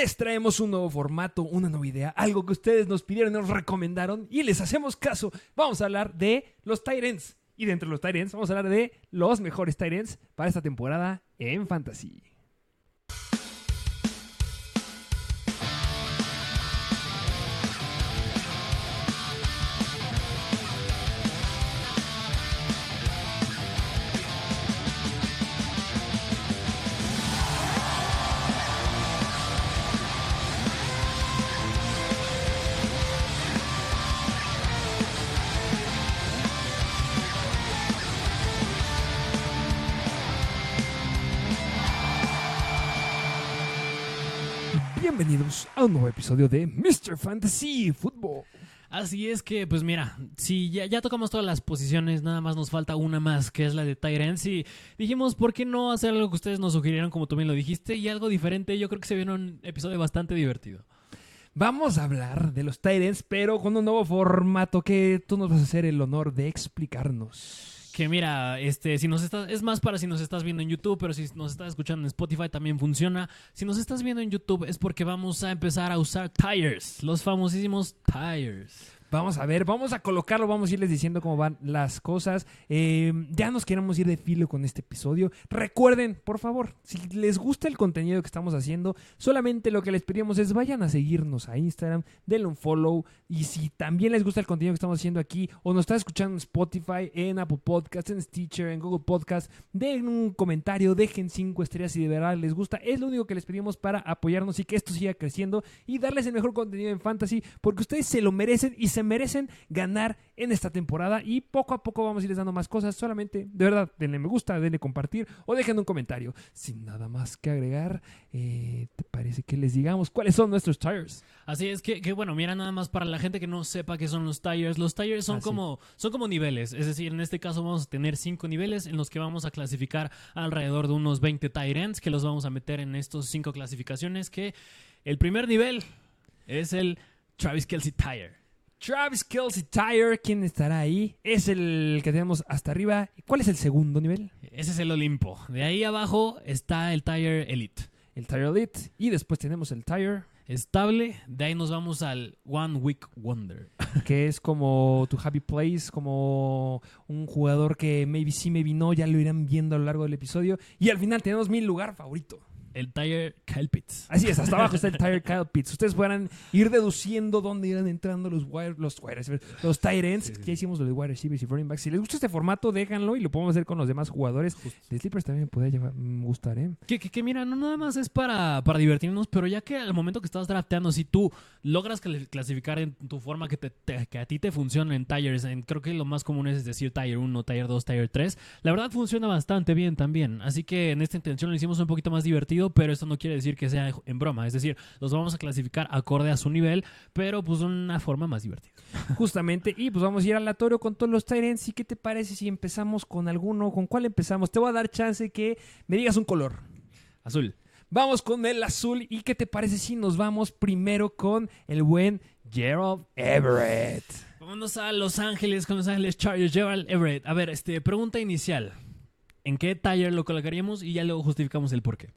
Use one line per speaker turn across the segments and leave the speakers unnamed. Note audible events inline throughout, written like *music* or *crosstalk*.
Les traemos un nuevo formato, una nueva idea, algo que ustedes nos pidieron, nos recomendaron y les hacemos caso. Vamos a hablar de los Tyrants. Y dentro de los Tyrants vamos a hablar de los mejores Tyrants para esta temporada en Fantasy. A un nuevo episodio de Mr. Fantasy Football.
Así es que, pues mira, si ya, ya tocamos todas las posiciones, nada más nos falta una más, que es la de Tyrants. Y dijimos, ¿por qué no hacer algo que ustedes nos sugirieron, como tú bien lo dijiste, y algo diferente? Yo creo que se viene un episodio bastante divertido.
Vamos a hablar de los Tyrants, pero con un nuevo formato que tú nos vas a hacer el honor de explicarnos.
Mira, este, si nos estás, es más para si nos estás viendo en YouTube, pero si nos estás escuchando en Spotify también funciona. Si nos estás viendo en YouTube es porque vamos a empezar a usar tires, los famosísimos tires.
Vamos a ver, vamos a colocarlo, vamos a irles diciendo cómo van las cosas. Eh, ya nos queremos ir de filo con este episodio. Recuerden, por favor, si les gusta el contenido que estamos haciendo, solamente lo que les pedimos es vayan a seguirnos a Instagram, denle un follow. Y si también les gusta el contenido que estamos haciendo aquí, o nos está escuchando en Spotify, en Apple Podcasts, en Stitcher, en Google Podcasts, den un comentario, dejen cinco estrellas si de verdad les gusta. Es lo único que les pedimos para apoyarnos y que esto siga creciendo y darles el mejor contenido en fantasy, porque ustedes se lo merecen y se merecen ganar en esta temporada y poco a poco vamos a irles dando más cosas. Solamente, de verdad, denle me gusta, denle compartir o dejen un comentario. Sin nada más que agregar, eh, ¿te parece que les digamos cuáles son nuestros tires?
Así es que, que, bueno, mira nada más para la gente que no sepa qué son los tires. Los tires son
Ah,
como son como niveles, es decir, en este caso vamos a tener cinco niveles en los que vamos a clasificar alrededor de unos 20 tyrants que los vamos a meter en estos cinco clasificaciones. Que el primer nivel es el Travis Kelsey Tire.
Travis Kelsey Tire, ¿quién estará ahí? Es el que tenemos hasta arriba. ¿Cuál es el segundo nivel?
Ese es el Olimpo. De ahí abajo está el Tire Elite.
El Tire Elite. Y después tenemos el Tire,
Estable, de ahí nos vamos al One Week Wonder. *laughs*
que es como tu happy place, como un jugador que maybe sí, maybe no, ya lo irán viendo a lo largo del episodio. Y al final tenemos mi lugar favorito.
El Tire Kyle Pitts.
Así es, hasta abajo está el *laughs* Tire Kyle Pitts. Ustedes podrán ir deduciendo dónde irán entrando los wire, los receivers, los tight ends. Ya hicimos lo de wide receivers y running backs. Si les gusta este formato, déjanlo y lo podemos hacer con los demás jugadores. De sleepers también me podría llevar- gustar, ¿eh?
Que, que, que mira, no nada más es para, para divertirnos, pero ya que al momento que estás drafteando, si tú logras cl- clasificar en tu forma que, te, te- que a ti te funciona en tires, en- creo que lo más común es decir tire 1, tire 2, tire 3, la verdad funciona bastante bien también. Así que en esta intención lo hicimos un poquito más divertido, pero esto no quiere decir que sea en broma. Es decir, los vamos a clasificar acorde a su nivel, pero pues de una forma más divertida. *laughs*
Justamente. Y pues vamos a ir aleatorio con todos los ends. ¿Y qué te parece si empezamos con alguno? ¿Con cuál empezamos? Te voy a dar chance que me digas un color.
Azul.
Vamos con el azul. ¿Y qué te parece si nos vamos primero con el buen Gerald Everett?
Vámonos a Los Ángeles con Los Ángeles Chargers, Gerald Everett. A ver, este, pregunta inicial. ¿En qué tire lo colocaríamos? Y ya luego justificamos el porqué.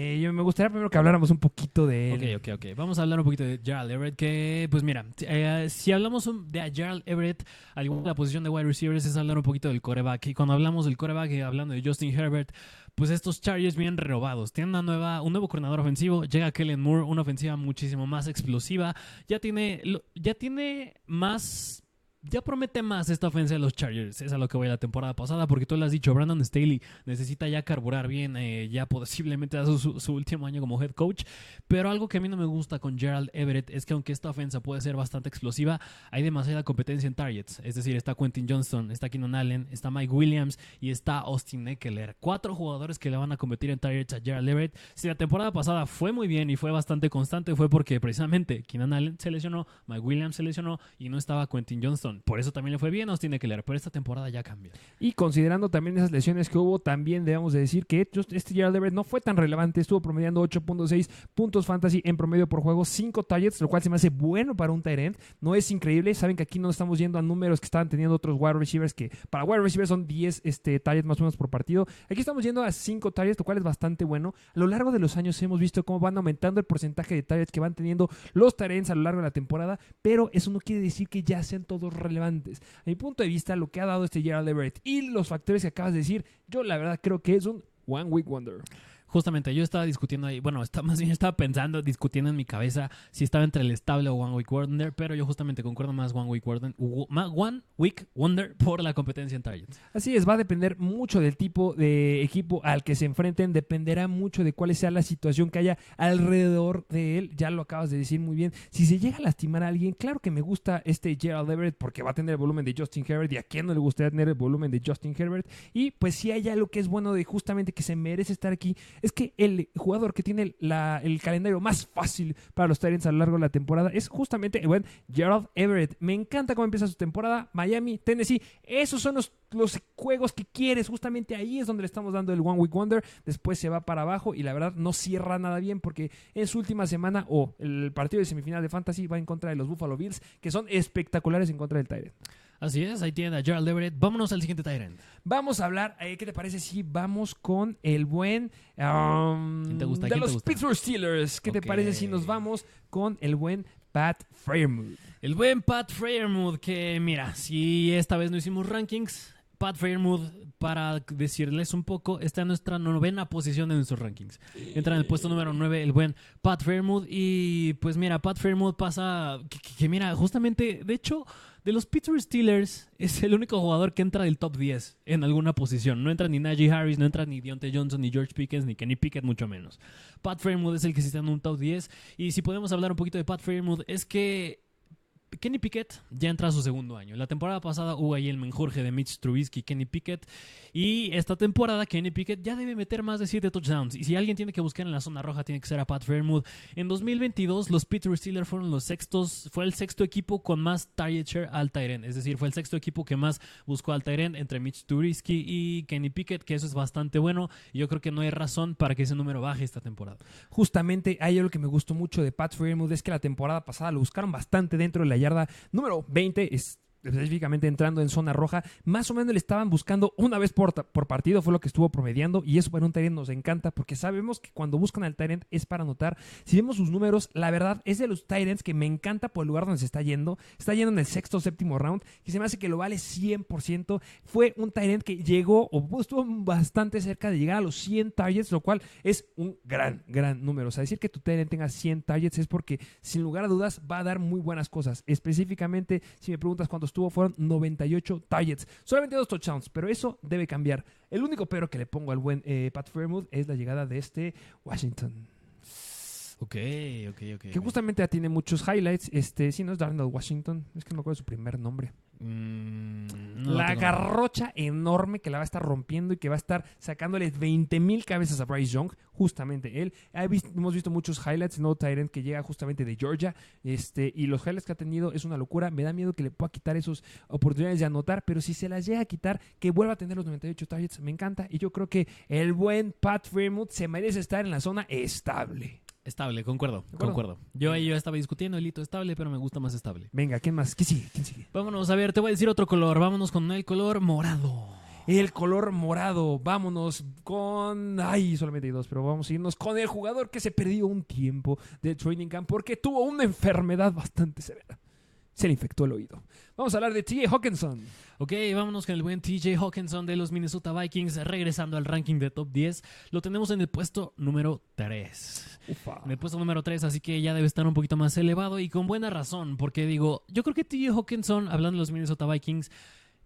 Eh, yo me gustaría primero que habláramos un poquito de.
Ok, ok, ok. Vamos a hablar un poquito de Gerald Everett. Que, pues mira, eh, si hablamos un- de Gerald Everett, al igual que la posición de wide receivers, es hablar un poquito del coreback. Y cuando hablamos del coreback, eh, hablando de Justin Herbert, pues estos Chargers vienen renovados. Tienen una nueva, un nuevo coordinador ofensivo. Llega Kellen Moore, una ofensiva muchísimo más explosiva. Ya tiene, ya tiene más. Ya promete más esta ofensa de los Chargers. Es a lo que voy la temporada pasada, porque tú lo has dicho, Brandon Staley necesita ya carburar bien, eh, ya posiblemente a su último año como head coach. Pero algo que a mí no me gusta con Gerald Everett es que aunque esta ofensa puede ser bastante explosiva, hay demasiada competencia en targets. Es decir, está Quentin Johnston, está Keenan Allen, está Mike Williams y está Austin Eckler. Cuatro jugadores que le van a competir en targets a Gerald Everett. Si la temporada pasada fue muy bien y fue bastante constante, fue porque precisamente Keenan Allen se lesionó, Mike Williams se lesionó y no estaba Quentin Johnston. Por eso también le fue bien, tiene que leer. Pero esta temporada ya cambia.
Y considerando también esas lesiones que hubo, también debemos de decir que este Gerald Everett no fue tan relevante. Estuvo promediando 8.6 puntos fantasy en promedio por juego, 5 targets, lo cual se me hace bueno para un tight end. No es increíble. Saben que aquí no estamos yendo a números que estaban teniendo otros wide receivers que para wide receivers son 10 este, targets más o menos por partido. Aquí estamos yendo a 5 targets, lo cual es bastante bueno. A lo largo de los años hemos visto cómo van aumentando el porcentaje de targets que van teniendo los tight ends a lo largo de la temporada, pero eso no quiere decir que ya sean todos relevantes. A mi punto de vista, lo que ha dado este Gerald Everett y los factores que acabas de decir, yo la verdad creo que es un One Week Wonder.
Justamente, yo estaba discutiendo ahí, bueno, está, *laughs* más bien estaba pensando, discutiendo en mi cabeza si estaba entre el estable o One Week Wonder, pero yo justamente concuerdo más One Week Wonder, One Week Wonder por la competencia en Targets.
Así es, va a depender mucho del tipo de equipo al que se enfrenten, dependerá mucho de cuál sea la situación que haya alrededor de él, ya lo acabas de decir muy bien. Si se llega a lastimar a alguien, claro que me gusta este Gerald Everett porque va a tener el volumen de Justin Herbert y a quién no le gustaría tener el volumen de Justin Herbert. Y pues si hay algo que es bueno de justamente que se merece estar aquí, es que el jugador que tiene el calendario más fácil para los Tyrants a lo largo de la temporada es justamente el buen Gerald Everett. Me encanta cómo empieza su temporada. Miami, Tennessee, esos son los, los juegos que quieres. Justamente ahí es donde le estamos dando el One Week Wonder. Después se va para abajo y la verdad no cierra nada bien porque en su última semana o el partido de semifinal de Fantasy va en contra de los Buffalo Bills, que son espectaculares en contra del Tyrant.
Así es, ahí tiene a Gerald Everett. Vámonos al siguiente Tyrant.
Vamos a hablar, eh, ¿qué te parece si vamos con el buen um,
¿Quién te gusta?
de los Pittsburgh Steelers? ¿Qué te parece si nos vamos con el buen Pat Fairmouth?
El buen Pat Fairmouth, que mira, si esta vez no hicimos rankings, Pat Fairmouth, para decirles un poco, está en nuestra novena posición de nuestros rankings. Entra en el puesto número 9 el buen Pat Fairmouth. Y pues mira, Pat Fairmouth pasa. que mira, justamente, de hecho, de los Pittsburgh Steelers, es el único jugador que entra del top 10 en alguna posición. No entra ni Najee Harris, no entra ni Deontay Johnson, ni George Pickens, ni Kenny Pickett, mucho menos. Pat Fairmouth es el que está en un top 10. Y si podemos hablar un poquito de Pat Fairmouth, es que Kenny Pickett ya entra a su segundo año. La temporada pasada hubo ahí el menjurje de Mitch Trubisky Kenny Pickett. Y esta temporada Kenny Pickett ya debe meter más de 7 touchdowns. Y si alguien tiene que buscar en la zona roja, tiene que ser a Pat Fairmouth. En 2022, los Pittsburgh Steelers fueron los sextos. Fue el sexto equipo con más target share al Tyrant. Es decir, fue el sexto equipo que más buscó al Tyrant entre Mitch Trubisky y Kenny Pickett, que eso es bastante bueno. Yo creo que no hay razón para que ese número baje esta temporada.
Justamente, hay algo que me gustó mucho de Pat Fairmouth es que la temporada pasada lo buscaron bastante dentro de la yarda número 20. Es específicamente entrando en zona roja, más o menos le estaban buscando una vez por, por partido, fue lo que estuvo promediando, y eso para un Tyrant nos encanta, porque sabemos que cuando buscan al Tyrant es para anotar. Si vemos sus números, la verdad es de los Tyrants que me encanta por el lugar donde se está yendo, está yendo en el sexto o séptimo round, que se me hace que lo vale 100%. Fue un Tyrant que llegó, o estuvo bastante cerca de llegar a los 100 targets, lo cual es un gran, gran número. O sea, decir que tu Tyrant tenga 100 targets es porque, sin lugar a dudas, va a dar muy buenas cosas. Específicamente, si me preguntas cuántos tuvo fueron 98 targets. Solamente dos touchdowns, pero eso debe cambiar. El único pero que le pongo al buen eh, Pat Fairmouth es la llegada de este Washington.
Ok, ok, ok.
Que justamente tiene muchos highlights. Este, sí, no es Darnell Washington. Es que no me acuerdo su primer nombre. Mm, la garrocha enorme que la va a estar rompiendo y que va a estar sacándole 20 mil cabezas a Bryce Young, justamente él. hemos visto muchos highlights, no Tyrant que llega justamente de Georgia, este, y los highlights que ha tenido es una locura. Me da miedo que le pueda quitar esas oportunidades de anotar, pero si se las llega a quitar, que vuelva a tener los 98 targets, me encanta. Y yo creo que el buen Pat Fremont se merece estar en la zona estable.
Estable, concuerdo, concuerdo. Yo ahí yo estaba discutiendo el hito estable, pero me gusta más estable.
Venga, ¿quién más? ¿Qué sigue? ¿Quién sigue?
Vámonos, a ver, te voy a decir otro color. Vámonos con el color morado.
El color morado. Vámonos con. Ay, solamente hay dos, pero vamos a irnos con el jugador que se perdió un tiempo de training camp porque tuvo una enfermedad bastante severa se le infectó el oído. Vamos a hablar de TJ Hawkinson.
Ok, vámonos con el buen TJ Hawkinson de los Minnesota Vikings, regresando al ranking de top 10. Lo tenemos en el puesto número 3. En el puesto número 3, así que ya debe estar un poquito más elevado y con buena razón, porque digo, yo creo que TJ Hawkinson, hablando de los Minnesota Vikings,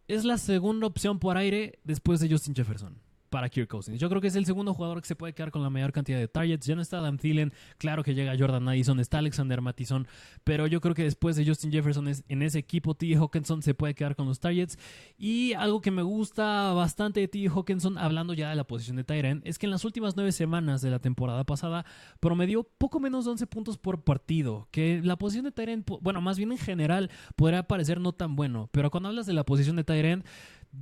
es la segunda opción por aire después de Justin Jefferson. Para Kirk Cousins. Yo creo que es el segundo jugador que se puede quedar con la mayor cantidad de targets. Ya no está Adam Thielen, claro que llega Jordan Addison, está Alexander Mattison, pero yo creo que después de Justin Jefferson en ese equipo, T. Hawkinson se puede quedar con los targets. Y algo que me gusta bastante de T. Hawkinson, hablando ya de la posición de Tyrant, es que en las últimas nueve semanas de la temporada pasada promedió poco menos de 11 puntos por partido. Que la posición de Tyrant, bueno, más bien en general, podría parecer no tan bueno, pero cuando hablas de la posición de Tyrant,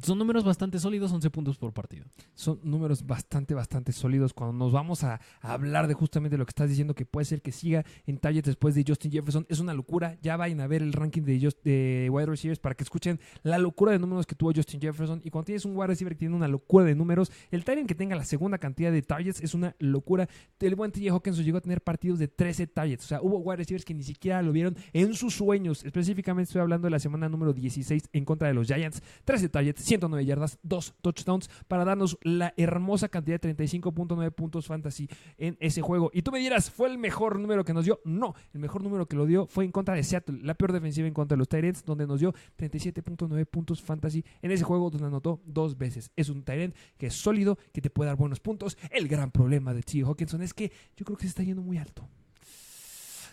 son números bastante sólidos, 11 puntos por partido.
Son números bastante, bastante sólidos. Cuando nos vamos a, hablar de justamente lo que estás diciendo, que puede ser que siga en target después de Justin Jefferson, es una locura. Ya vayan a ver el ranking de, de wide receivers para que escuchen la locura de números que tuvo Justin Jefferson. Y cuando tienes un wide receiver que tiene una locura de números, el Tyrant que tenga la segunda cantidad de targets es una locura. El buen TJ Hawkinson llegó a tener partidos de 13 targets. O sea, hubo wide receivers que ni siquiera lo vieron en sus sueños. Específicamente estoy hablando de la semana número 16 en contra de los Giants. 13 targets, 109 yardas, 2 touchdowns para darnos la hermosa cantidad de 35.9 puntos fantasy en ese juego. Y tú me dirás, ¿fue el mejor número que nos dio? No, el mejor número que lo dio fue en contra de Seattle, la peor defensiva en contra de los Tyrants, donde nos dio 37.9 puntos fantasy en ese juego donde anotó dos veces. Es un Tyrant que es sólido, que te puede dar buenos puntos. El gran problema de T. Hawkinson es que yo creo que se está yendo muy alto.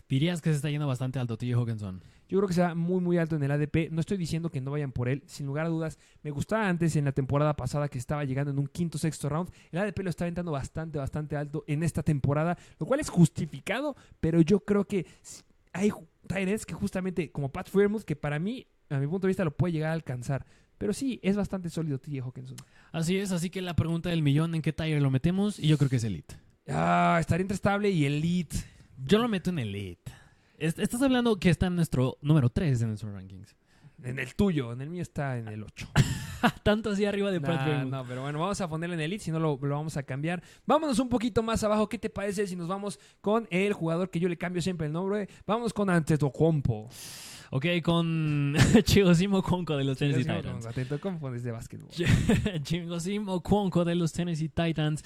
Dirías que se está yendo bastante alto T. Hawkinson.
Yo creo que se va muy, muy alto en el ADP. No estoy diciendo que no vayan por él. Sin lugar a dudas, me gustaba antes en la temporada pasada que estaba llegando en un quinto, sexto round. El ADP lo está aventando bastante, bastante alto en esta temporada, lo cual es justificado, pero yo creo que hay Tyrants que justamente, como Pat Fairmouth, que para mí, a mi punto de vista, lo puede llegar a alcanzar. Pero sí, es bastante sólido TJ Hawkinson.
Así es, así que la pregunta del millón, ¿en qué Tiger lo metemos? Y yo creo que es Elite.
Ah, estaría entre estable y Elite.
Yo lo meto en Elite. Estás hablando que está en nuestro número 3 de nuestros rankings.
En el tuyo, en el mío está en el 8. *laughs*
Tanto así arriba de
nah, No, pero bueno, vamos a ponerle en Elite, si no lo, lo, vamos a cambiar. Vámonos un poquito más abajo. ¿Qué te parece si nos vamos con el jugador que yo le cambio siempre el nombre? Vamos con Antetokounmpo.
Ok, con *laughs* Chigosimo *laughs* Cuonco de los Tennessee Titans.
Antetokounmpo es de básquetbol.
Chigosimo Cuonco de los Tennessee Titans.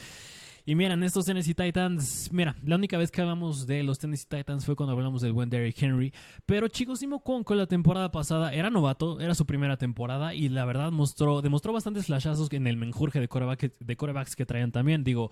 Y miren, estos Tennessee Titans, mira, la única vez que hablamos de los Tennessee Titans fue cuando hablamos del buen Derrick Henry, pero chicos, Simo Cuonco la temporada pasada era novato, era su primera temporada y la verdad mostró, demostró bastantes flashazos en el menjurje de, coreback, de corebacks que traían también. Digo,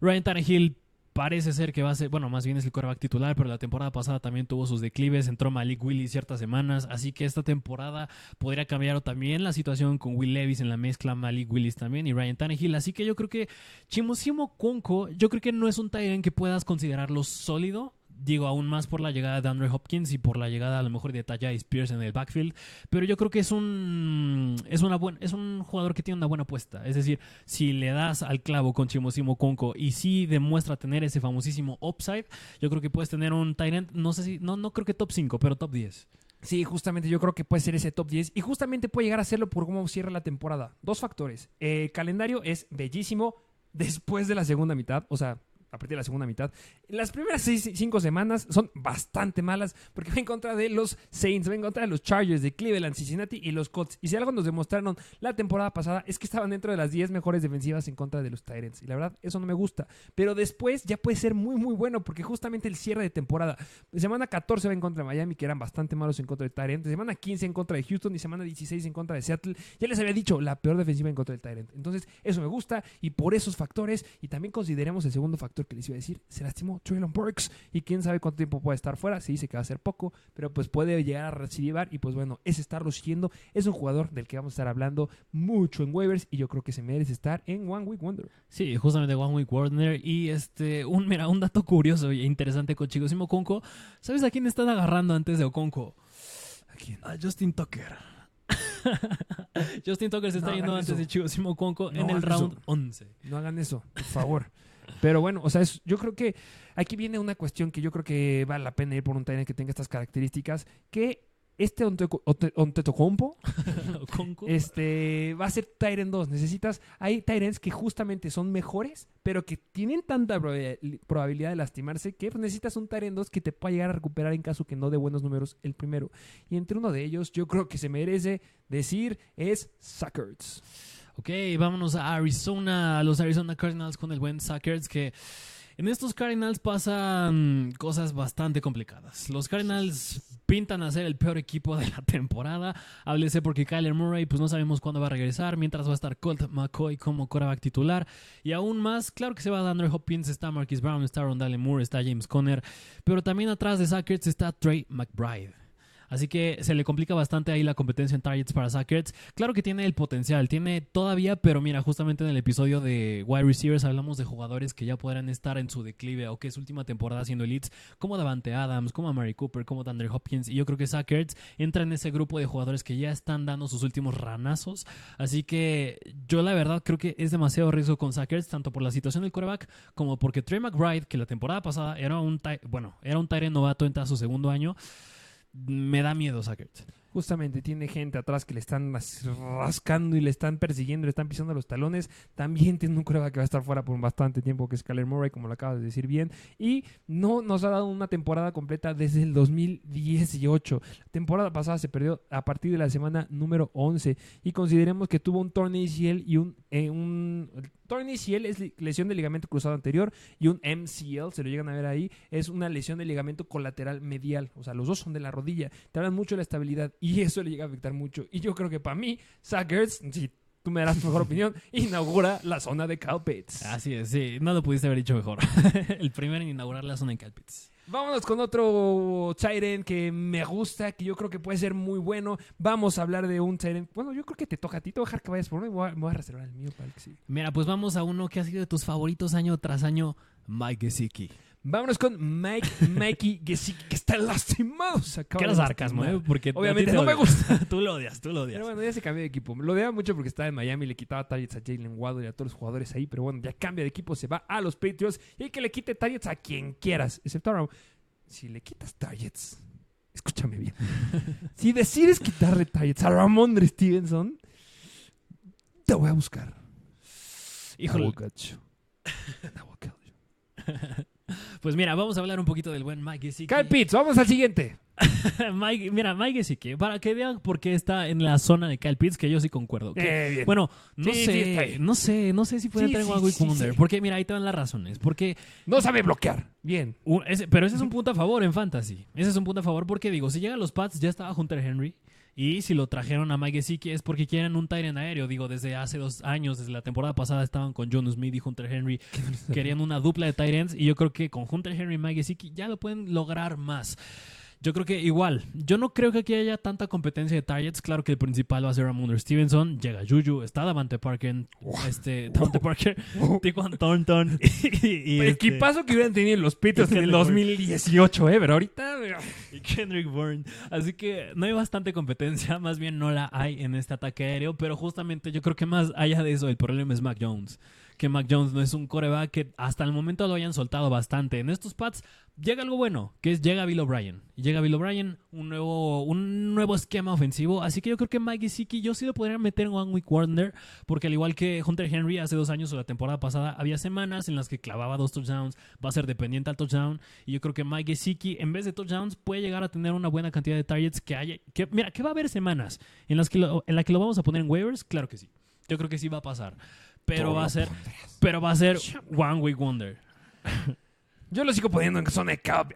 Ryan Tannehill parece ser que va a ser, bueno, más bien es el quarterback titular, pero la temporada pasada también tuvo sus declives, entró Malik Willis ciertas semanas, así que esta temporada podría cambiar también la situación con Will Levis en la mezcla, Malik Willis también y Ryan Tannehill, así que yo creo que Chimosimo Conco, yo creo que no es un Tyrant que puedas considerarlo sólido, digo, aún más por la llegada de Andrew Hopkins y por la llegada a lo mejor de Tajay Spears en el backfield, pero yo creo que es un es una buena es un jugador que tiene una buena apuesta, es decir, si le das al clavo con Chimosimo Conco y si demuestra tener ese famosísimo upside, yo creo que puedes tener un Tyrant, no sé si no no creo que top 5, pero top 10.
Sí, justamente yo creo que puede ser ese top 10 y justamente puede llegar a serlo por cómo cierra la temporada. Dos factores. El calendario es bellísimo después de la segunda mitad, o sea, a partir de la segunda mitad. Las primeras seis, cinco semanas son bastante malas porque va en contra de los Saints, va en contra de los Chargers de Cleveland, Cincinnati y los Colts. Y si algo nos demostraron la temporada pasada es que estaban dentro de las 10 mejores defensivas en contra de los Tyrants. Y la verdad, eso no me gusta. Pero después ya puede ser muy, muy bueno porque justamente el cierre de temporada. Semana 14 va en contra de Miami, que eran bastante malos en contra de Tyrant. Semana 15 en contra de Houston y semana 16 en contra de Seattle. Ya les había dicho, la peor defensiva en contra del Tyrant. Entonces, eso me gusta y por esos factores, y también consideremos el segundo factor que les iba a decir, se lastimó Traylon Burks y quién sabe cuánto tiempo puede estar fuera, se dice que va a ser poco, pero pues puede llegar a recibar y pues bueno, es estarlo siguiendo, es un jugador del que vamos a estar hablando mucho en waivers y yo creo que se merece estar en One Week Wonder.
Sí, justamente One Week Wonder y este, un, mira, un dato curioso e interesante con Chico Simo Oconco, ¿sabes a quién están agarrando antes de Oconco?
¿A quién?
A Justin Tucker. *laughs* Justin Tucker se está
No
yendo antes
eso.
de Chico Simo Conco
No
en el round
eso.
11.
No hagan eso, por favor. *laughs* Pero bueno, o sea, es- yo creo que aquí viene una cuestión que yo creo que vale la pena ir por un Tyrant que tenga estas características, que este Ontetocompo este, va a ser Tyrant 2. Necesitas, hay Tyrants que justamente son mejores, pero que tienen tanta probabil- probabilidad de lastimarse que pues, necesitas un Tyrant 2 que te pueda llegar a recuperar en caso que no dé buenos números el primero. Y entre uno de ellos, yo creo que se merece decir es Suckers.
Ok, vámonos a Arizona, a los Arizona Cardinals con el buen Suckers que En estos Cardinals pasan cosas bastante complicadas. Los Cardinals pintan a ser el peor equipo de la temporada. Háblese porque Kyler Murray, pues no sabemos cuándo va a regresar, mientras va a estar Colt McCoy como quarterback titular. Y aún más, claro que se va a Andrew Hopkins, está Marquis Brown, está Rondale Moore, está James Conner, pero también atrás de Sackers está Trey McBride. Así que se le complica bastante ahí la competencia en targets para Sackers. Claro que tiene el potencial, tiene todavía, pero mira, justamente en el episodio de wide receivers hablamos de jugadores que ya podrán estar en su declive o que es última temporada siendo elites, como Davante Adams, como Mary Cooper, como Thunder Hopkins. Y yo creo que Sackers entra en ese grupo de jugadores que ya están dando sus últimos ranazos. Así que yo la verdad creo que es demasiado riesgo con Sackers, tanto por la situación del quarterback como porque Trey McBride, que la temporada pasada era un, bueno, era un Tyrant novato, entra a su segundo año me da miedo Sackers.
Justamente tiene gente atrás que le están rascando y le están persiguiendo, le están pisando los talones. También tiene un prueba que va a estar fuera por bastante tiempo, que es Kyler Murray, como lo acabas de decir bien. Y no nos ha dado una temporada completa desde el 2018. La temporada pasada se perdió a partir de la semana número 11. Y consideremos que tuvo un torneo y un, eh, un Torn ACL es lesión de ligamento cruzado anterior y un MCL, se lo llegan a ver ahí, es una lesión de ligamento colateral medial. O sea, los dos son de la rodilla. Te hablan mucho de la estabilidad y eso le llega a afectar mucho. Y yo creo que para mí, Sackers, si tú me darás mejor opinión, *laughs* inaugura la zona de Calpits.
Así es, sí, no lo pudiste haber dicho mejor. *laughs* El primero en inaugurar la zona de Calpits.
Vámonos con otro Tyrant que me gusta, que yo creo que puede ser muy bueno. Vamos a hablar de un Tyrant. Bueno, yo creo que te toca a ti. Te voy a dejar que vayas por mí. Me voy a, reservar el mío para que sí.
Mira, pues vamos a uno que ha sido de tus favoritos año tras año, Mike Gesicki.
Vámonos con Mike, Mikey Gesicki, que está lastimado.
¿Qué era sarcasmo, eh? Porque
Obviamente no me gusta. *laughs*
tú lo odias, tú lo odias.
Pero bueno, ya se cambió de equipo. Lo odiaba mucho porque estaba en Miami y le quitaba targets a Jalen Waddle y a todos los jugadores ahí. Pero bueno, ya cambia de equipo, se va a los Patriots y que le quite targets a quien quieras, excepto a si le quitas targets, escúchame bien. *laughs* si decides quitarle targets a Ramondre Stevenson, te voy a buscar.
Híjole. *laughs* Pues mira, vamos a hablar un poquito del buen Mike Gesicki.
Kyle Pitts, vamos al siguiente. *laughs*
Mike, mira, Mike Gesicki, para que vean por qué está en la zona de Kyle Pitts, que yo sí concuerdo.
Eh,
bueno, no sé, no sé, no sé si puede entrar en Week Wonder, porque mira, ahí te van las razones, porque...
No sabe bloquear, bien.
pero ese es un punto a favor en Fantasy, ese es un punto a favor porque digo, si llega a los Pats ya estaba Hunter Henry, y si lo trajeron a Mike Gesicki es porque quieren un Tyrant aéreo. Digo, desde hace dos años, desde la temporada pasada estaban con John Smith y Hunter Henry. *laughs* querían una dupla de Tyrants. Y yo creo que con Hunter Henry y Mike Gesicki ya lo pueden lograr más. Yo creo que igual, yo no creo que aquí haya tanta competencia de targets. Claro que el principal va a ser Ramon Stevenson. Llega Juju, está Davante Parker, este, Davante Parker, Tiquan Thornton. *laughs*
y, el este equipazo que hubieran tenido los Peters en el 2018, ¿eh? Pero ahorita. *laughs*
y Kendrick Bourne. Así que no hay bastante competencia, *laughs* más bien no la hay en este ataque aéreo. Pero justamente yo creo que más allá de eso, el problema es Mac Jones que Mac Jones no es un coreback que hasta el momento lo hayan soltado bastante. En estos pads llega algo bueno, que es llega Bill O'Brien. Llega Bill O'Brien, un nuevo, un nuevo esquema ofensivo. Así que yo creo que Mike Gesicki yo sí lo podría meter en One Week Wonder, porque al igual que Hunter Henry hace dos años o la temporada pasada, había semanas en las que clavaba dos touchdowns, va a ser dependiente al touchdown. Y yo creo que Mike Gesicki, en vez de touchdowns, puede llegar a tener una buena cantidad de targets que haya. Que, mira, que va a haber semanas en las que lo, en la que lo vamos a poner en waivers, claro que sí. Yo creo que sí va a pasar. Pero va a ser. Pero va a ser One Week Wonder.
Yo lo sigo poniendo en zona de Cal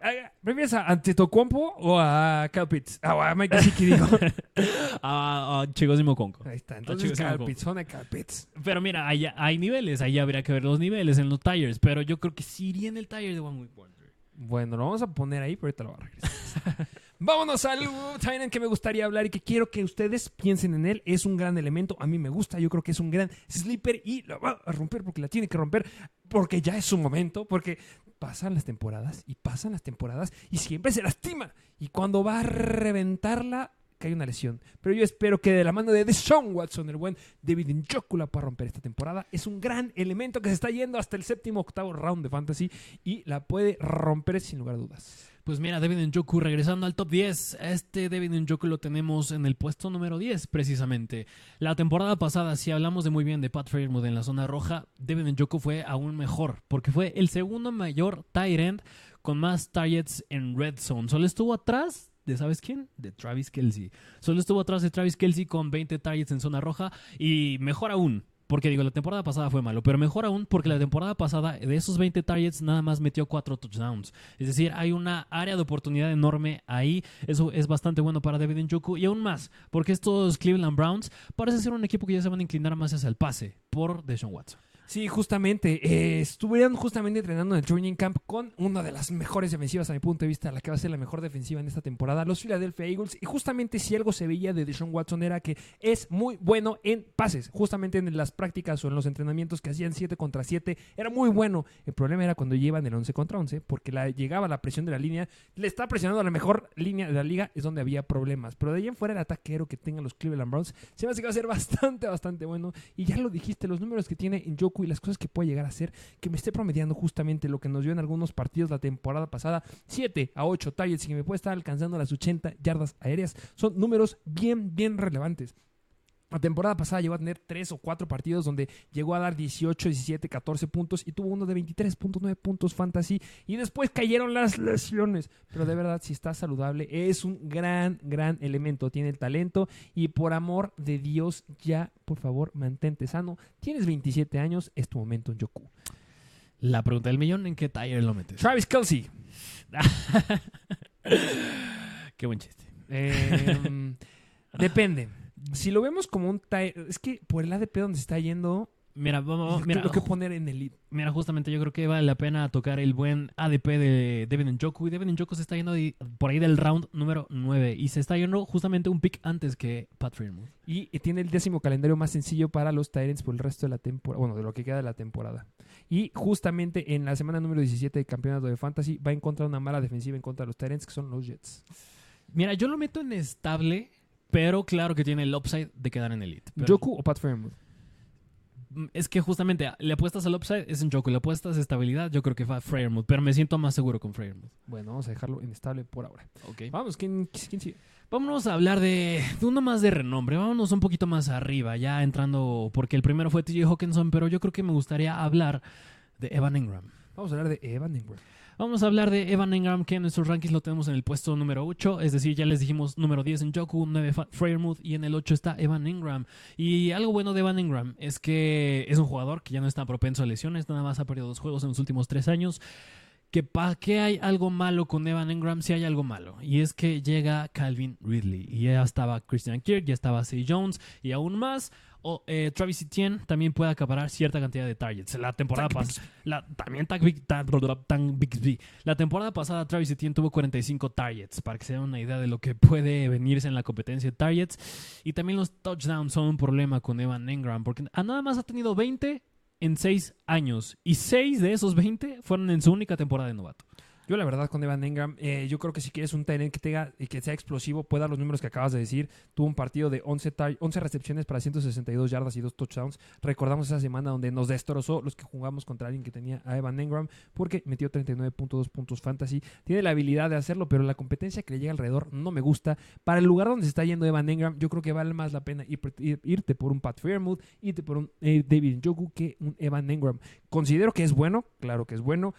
¿Prefieres a Antetokounmpo o a Cal Pitts? Ah, a Mike Gesicki, digo. *laughs*
a, a Chigos Moconco.
Ahí está. Entonces Cal Pitts, zona de Cal Pitts.
Pero mira, hay, hay niveles. Ahí habría que ver los niveles en los tires. Pero yo creo que sí iría en el tire de One Week Wonder.
Bueno, lo vamos a poner ahí, pero ahorita lo voy a regresar. *laughs* Vámonos al Tyrant que me gustaría hablar y que quiero que ustedes piensen en él. Es un gran elemento. A mí me gusta. Yo creo que es un gran sleeper y lo va a romper porque la tiene que romper. Porque ya es su momento. Porque pasan las temporadas y pasan las temporadas y siempre se lastima. Y cuando va a reventarla, cae una lesión. Pero yo espero que de la mano de Deshaun Watson, el buen David Njoku la pueda romper esta temporada. Es un gran elemento que se está yendo hasta el séptimo, octavo round de Fantasy y la puede romper sin lugar a dudas.
Pues mira, David Njoku regresando al top 10. Este David Njoku lo tenemos en el puesto número 10 precisamente. La temporada pasada, si hablamos de muy bien de Pat Fairmouth en la zona roja, David Njoku fue aún mejor porque fue el segundo mayor tight end con más targets en red zone. Solo estuvo atrás de ¿sabes quién? De Travis Kelsey. Solo estuvo atrás de Travis Kelsey con 20 targets en zona roja y mejor aún, Porque digo, la temporada pasada fue malo, pero mejor aún porque la temporada pasada de esos 20 targets nada más metió 4 touchdowns. Es decir, hay una área de oportunidad enorme ahí. Eso es bastante bueno para David Njoku. Y aún más, porque estos Cleveland Browns parece ser un equipo que ya se van a inclinar más hacia el pase por Deshaun Watson.
Sí, justamente. Eh, estuvieron justamente entrenando en el training camp con una de las mejores defensivas, a mi punto de vista, la que va a ser la mejor defensiva en esta temporada, los Philadelphia Eagles. Y justamente si algo se veía de Deshaun Watson era que es muy bueno en pases. Justamente en las prácticas o en los entrenamientos que hacían 7 contra 7, era muy bueno. El problema era cuando llevan el 11 contra 11, porque la, llegaba la presión de la línea, le está presionando a la mejor línea de la liga, es donde había problemas. Pero de ahí en fuera el ataque aéreo que tengan los Cleveland Browns se me hace que va a ser *laughs* bastante, bastante bueno. Y ya lo dijiste, los números que tiene en y las cosas que puede llegar a ser, que me esté promediando justamente lo que nos dio en algunos partidos la temporada pasada, 7 a 8 targets y que me puede estar alcanzando las 80 yardas aéreas, son números bien, bien relevantes. La temporada pasada llegó a tener 3 o 4 partidos donde llegó a dar 18, 17, 14 puntos y tuvo uno de 23.9 puntos fantasy y después cayeron las lesiones. Pero de verdad, si está saludable, es un gran, gran elemento. Tiene el talento y por amor de Dios, ya, por favor, mantente sano. Tienes 27 años, es tu momento en Yoku.
La pregunta del millón, ¿en qué taller lo metes?
Travis Kelsey. *laughs*
qué buen chiste.
Eh, depende si lo vemos como un es que por el ADP donde se está yendo,
Mira, vamos, mira,
lo que poner en el.
Mira, justamente yo creo que vale la pena tocar el buen ADP de Devin Njoku. Y Devin Njoku se está yendo por ahí del round número 9. Y se está yendo justamente un pick antes que Pat Freeman.
Y, tiene el décimo calendario más sencillo para los Tyrants por el resto de la temporada. Bueno, de lo que queda de la temporada. Y justamente en la semana número 17 de campeonato de Fantasy va a encontrar una mala defensiva en contra de los Tyrants, que son los Jets.
Mira, yo lo meto en estable pero claro que tiene el upside de quedar en Elite.
¿Joku o Pat Fairmouth?
Mm, es que justamente le apuestas al upside, es en Joku. Le apuestas a estabilidad, yo creo que va Freyermuth. Pero me siento más seguro con Freyermuth.
Bueno, vamos a dejarlo en estable por ahora.
Ok.
Vamos, ¿quién, quién sigue?
Vámonos a hablar de, uno más de renombre. Vámonos un poquito más arriba, ya entrando. Porque el primero fue TJ Hawkinson, pero yo creo que me gustaría hablar de Evan Ingram.
Vamos a hablar de Evan Ingram.
Vamos a hablar de Evan Engram, que en nuestros rankings lo tenemos en el puesto número 8. Es decir, ya les dijimos número 10 en Joku, 9 Freyermuth y en el 8 está Evan Ingram. Y algo bueno de Evan Ingram es que es un jugador que ya no está propenso a lesiones, nada más ha perdido dos juegos en los últimos tres años. Que ¿Para qué hay algo malo con Evan Engram? Si hay algo malo. Y es que llega Calvin Ridley. Y ya estaba Christian Kirk, ya estaba Say Jones. Y aún más, o eh, Travis Etienne también puede acaparar cierta cantidad de targets. La temporada pasada, también La temporada pasada Travis Etienne tuvo 45 targets, para que se den una idea de lo que puede venirse en la competencia de targets. Y también los touchdowns son un problema con Evan Engram, porque nada más ha tenido 20 en 6 años. Y 6 de esos 20 fueron en su única temporada de novato.
Yo la verdad con Evan Engram, eh, yo creo que si quieres un tight que tenga y que sea explosivo, pueda los números que acabas de decir. Tuvo un partido de 11, 11 recepciones para 162 yardas y 2 touchdowns. Recordamos esa semana donde nos destrozó los que jugamos contra alguien que tenía a Evan Engram porque metió 39.2 puntos fantasy. Tiene la habilidad de hacerlo, pero la competencia que le llega alrededor no me gusta. Para el lugar donde se está yendo Evan Engram, yo creo que vale más la pena irte por un Pat Fairmouth, irte por un eh, David Njoku que un Evan Engram. Considero que es bueno, claro que es bueno.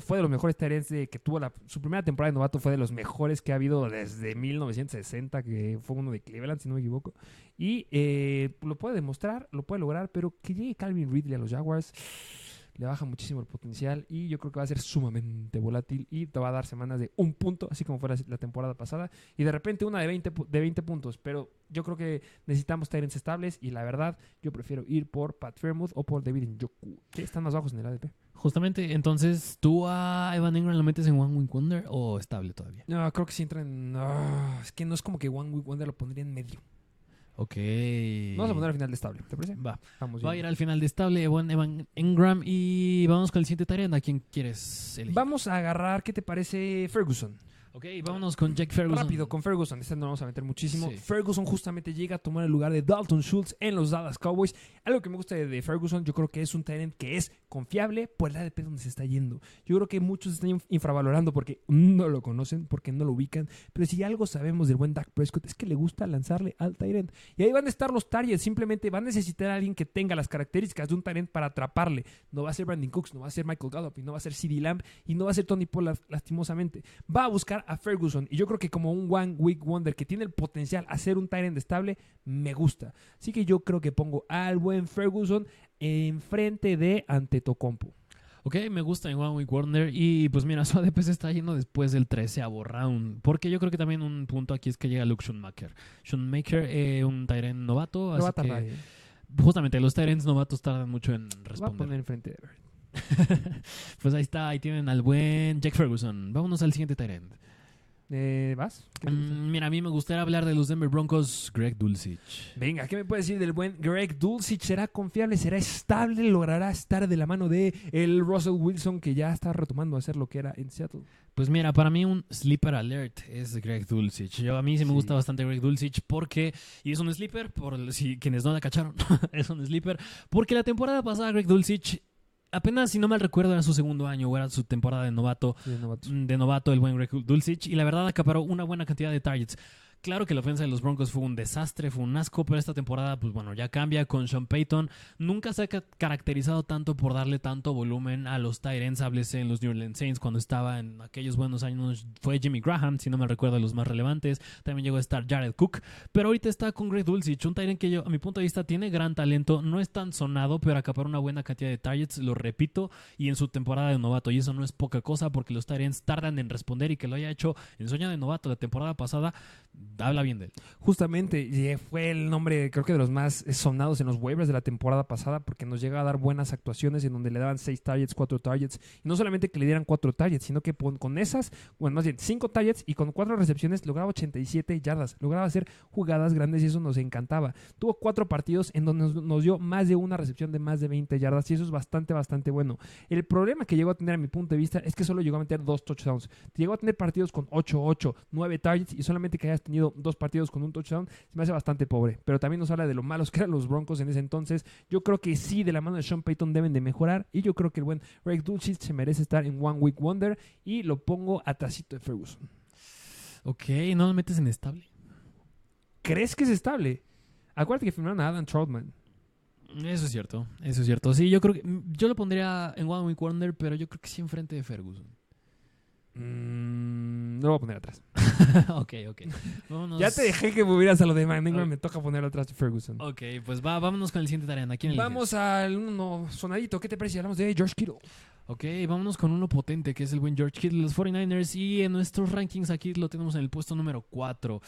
Fue de los mejores tareas de que tuvo la, su primera temporada de novato fue de los mejores que ha habido desde 1960, que fue uno de Cleveland, si no me equivoco. Y eh, lo puede demostrar, lo puede lograr, pero que llegue Calvin Ridley a los Jaguars le baja muchísimo el potencial y yo creo que va a ser sumamente volátil y te va a dar semanas de un punto, así como fue la, temporada pasada, y de repente una de 20, de 20 puntos, pero yo creo que necesitamos Tyrants estables y la verdad yo prefiero ir por Pat Fairmouth o por David Njoku, que están más bajos en el ADP.
Justamente, entonces, ¿tú a Evan Ingram lo metes en One Week Wonder o estable todavía?
No, creo que sí entra en... es que no es como que One Week Wonder lo pondría en medio.
Ok.
Vamos a poner al final de estable, ¿te parece?
Va. Va a ir al final de estable Evan, Evan Ingram y vamos con el siguiente tarea. ¿A quién quieres elegir?
Vamos a agarrar, ¿qué te parece Ferguson?
Ok, vámonos con Jack Ferguson.
Rápido, con Ferguson. Este no vamos a meter muchísimo. Ferguson justamente llega a tomar el lugar de Dalton Schultz en los Dallas Cowboys. Algo que me gusta de, Ferguson, yo creo que es un talent que es confiable por la ADP donde se está yendo. Yo creo que muchos están infravalorando porque no lo conocen, porque no lo ubican. Pero si algo sabemos del buen Dak Prescott es que le gusta lanzarle al Tyrant. Y ahí van a estar los targets. Simplemente van a necesitar a alguien que tenga las características de un Tyrant para atraparle. No va a ser Brandon Cooks, no va a ser Michael Gallup, y no va a ser CD Lamb, y no va a ser Tony Pollard, lastimosamente. Va a buscar a Ferguson y yo creo que como un One Week Wonder que tiene el potencial a ser un Tyrant estable, me gusta. Así que yo creo que pongo al buen Ferguson enfrente de Antetokounmpo.
Ok, me gusta en One Week Wonder. Y pues mira, su ADP se está yendo después del 13 round. Porque yo creo que también un punto aquí es que llega Luke Schoonmaker. Schoonmaker, eh, un Tyrant novato.
Lo va a
así que justamente los Tyrants novatos tardan mucho en
Lo va a
responder.
poner enfrente de *laughs*
pues ahí está, ahí tienen al buen Jack Ferguson. Vámonos al siguiente Tyrant.
Eh, ¿Vas?
Mm, mira, a mí me gustaría hablar de los Denver Broncos, Greg Dulcich.
Venga, ¿qué me puedes decir del buen Greg Dulcich? ¿Será confiable? ¿Será estable? ¿Logrará estar de la mano de el Russell Wilson que ya está retomando a hacer lo que era en Seattle?
Pues mira, para mí un sleeper alert es Greg Dulcich. Yo, a mí sí me
Sí.
gusta bastante Greg Dulcich porque, y es un sleeper, por si quienes no la cacharon, *laughs* es un sleeper, porque la temporada pasada Greg Dulcich, apenas si no mal recuerdo, era su segundo año o era su temporada de novato,
Sí, de novato.
mm, de novato el buen Greg Dulcich, y la verdad acaparó una buena cantidad de targets. Claro que la ofensa de los Broncos fue un desastre, fue un asco, pero esta temporada, pues bueno, ya cambia con Sean Payton. Nunca se ha ca- caracterizado tanto por darle tanto volumen a los Tyrants, háblese en los New Orleans Saints cuando estaba en aquellos buenos años. Fue Jimmy Graham, si no me recuerdo, los más relevantes. También llegó a estar Jared Cook, pero ahorita está con Greg Dulcich, un Tyrant que a mi punto de vista, tiene gran talento. No es tan sonado, pero acaparó una buena cantidad de targets, lo repito, y en su temporada de novato. Y eso no es poca cosa porque los Tyrants tardan en responder y que lo haya hecho en su año de novato la temporada pasada, habla bien de él.
Justamente fue el nombre, creo que de los más sonados en los waivers de la temporada pasada, porque nos llega a dar buenas actuaciones en donde le daban 6 targets, 4 targets. Y no solamente que le dieran 4 targets, sino que con esas, bueno, más bien 5 targets y con 4 recepciones lograba 87 yardas. Lograba hacer jugadas grandes y eso nos encantaba. Tuvo 4 partidos en donde nos, dio más de una recepción de más de 20 yardas y eso es bastante, bastante bueno. El problema que llegó a tener a mi punto de vista es que solo llegó a meter 2 touchdowns. Llegó a tener partidos con 8, 8, 9 targets y solamente que hayas tenido dos partidos con un touchdown se me hace bastante pobre. Pero también nos habla de lo malos que eran los Broncos en ese entonces. Yo creo que sí, de la mano de Sean Payton deben de mejorar y yo creo que el buen Greg Dulcich se merece estar en One Week Wonder y lo pongo atrásito de Ferguson.
Ok, ¿no lo metes en estable?
¿Crees que es estable? Acuérdate que firmaron a Adam Troutman.
Eso es cierto, eso es cierto. Sí, yo creo que yo lo pondría en One Week Wonder, pero yo creo que sí enfrente de Ferguson.
Mm, no lo voy a poner atrás. *laughs*
ok, ok. Vámonos.
Ya te dejé que movieras a lo de
Ok.
me toca poner atrás de Ferguson.
Ok, pues va, vámonos con el siguiente tarea. ¿A quién?
Vamos al uno sonadito. ¿Qué te parece? Hablamos de George Kittle.
Ok, vámonos con uno potente que es el buen George Kittle de los 49ers y en nuestros rankings aquí lo tenemos en el puesto número 4.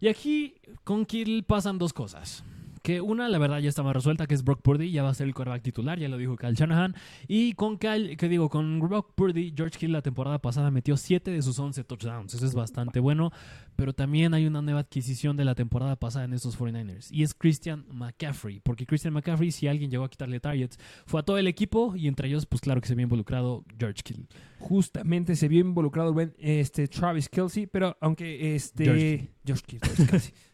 Y aquí con Kittle pasan dos cosas. Que una, la verdad, ya está más resuelta, que es Brock Purdy, ya va a ser el quarterback titular, ya lo dijo Kyle Shanahan. Y con Kyle, que digo, con Brock Purdy, George Kittle la temporada pasada metió 7 de sus 11 touchdowns. Eso es bastante bueno. Pero también hay una nueva adquisición de la temporada pasada en estos 49ers. Y es Christian McCaffrey. Porque Christian McCaffrey, si alguien llegó a quitarle targets, fue a todo el equipo y entre ellos, pues claro que se vio involucrado George Kittle.
Justamente se vio involucrado buen este, Travis Kelsey, pero aunque este.
George
George Kittle. *laughs*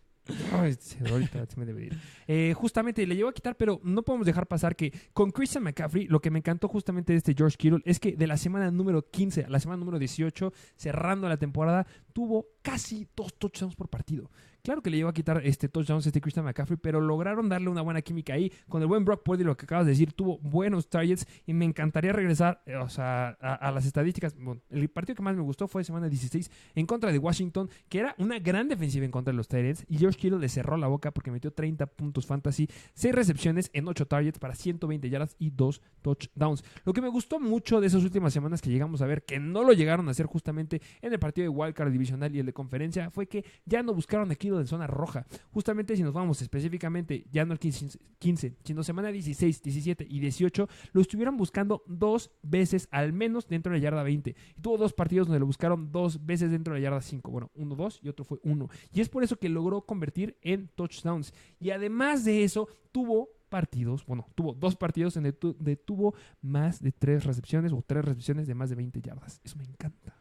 Sí, ahorita se me debe ir. Eh, justamente le llevó a quitar, pero no podemos dejar pasar que con Christian McCaffrey, lo que me encantó justamente de este George Kittle es que de la semana número 15 a la semana número 18, cerrando la temporada, tuvo casi dos touchdowns por partido. Claro que le llevó a quitar este touchdowns este Christian McCaffrey, pero lograron darle una buena química ahí. Con el buen Brock Purdy, lo que acabas de decir, tuvo buenos targets y me encantaría regresar eh, a, las estadísticas. El partido que más me gustó fue semana 16 en contra de Washington, que era una gran defensiva en contra de los Tyrants. Y George Kittle le cerró la boca porque metió 30 puntos fantasy, 6 recepciones en 8 targets para 120 yardas y 2 touchdowns. Lo que me gustó mucho de esas últimas semanas que llegamos a ver, que no lo llegaron a hacer justamente en el partido de Wildcard Divisional y el conferencia, fue que ya no buscaron a Kittle en zona roja. Justamente si nos vamos específicamente ya no el 15, 15, sino semana 16, 17 y 18, lo estuvieron buscando dos veces al menos dentro de la yarda 20. Y tuvo dos partidos donde lo buscaron dos veces dentro de la yarda 5. Bueno, uno, dos y otro fue uno. Y es por eso que logró convertir en touchdowns. Y además de eso, tuvo partidos, bueno, tuvo dos partidos en donde tuvo más de tres recepciones o tres recepciones de más de 20 yardas. Eso me encanta.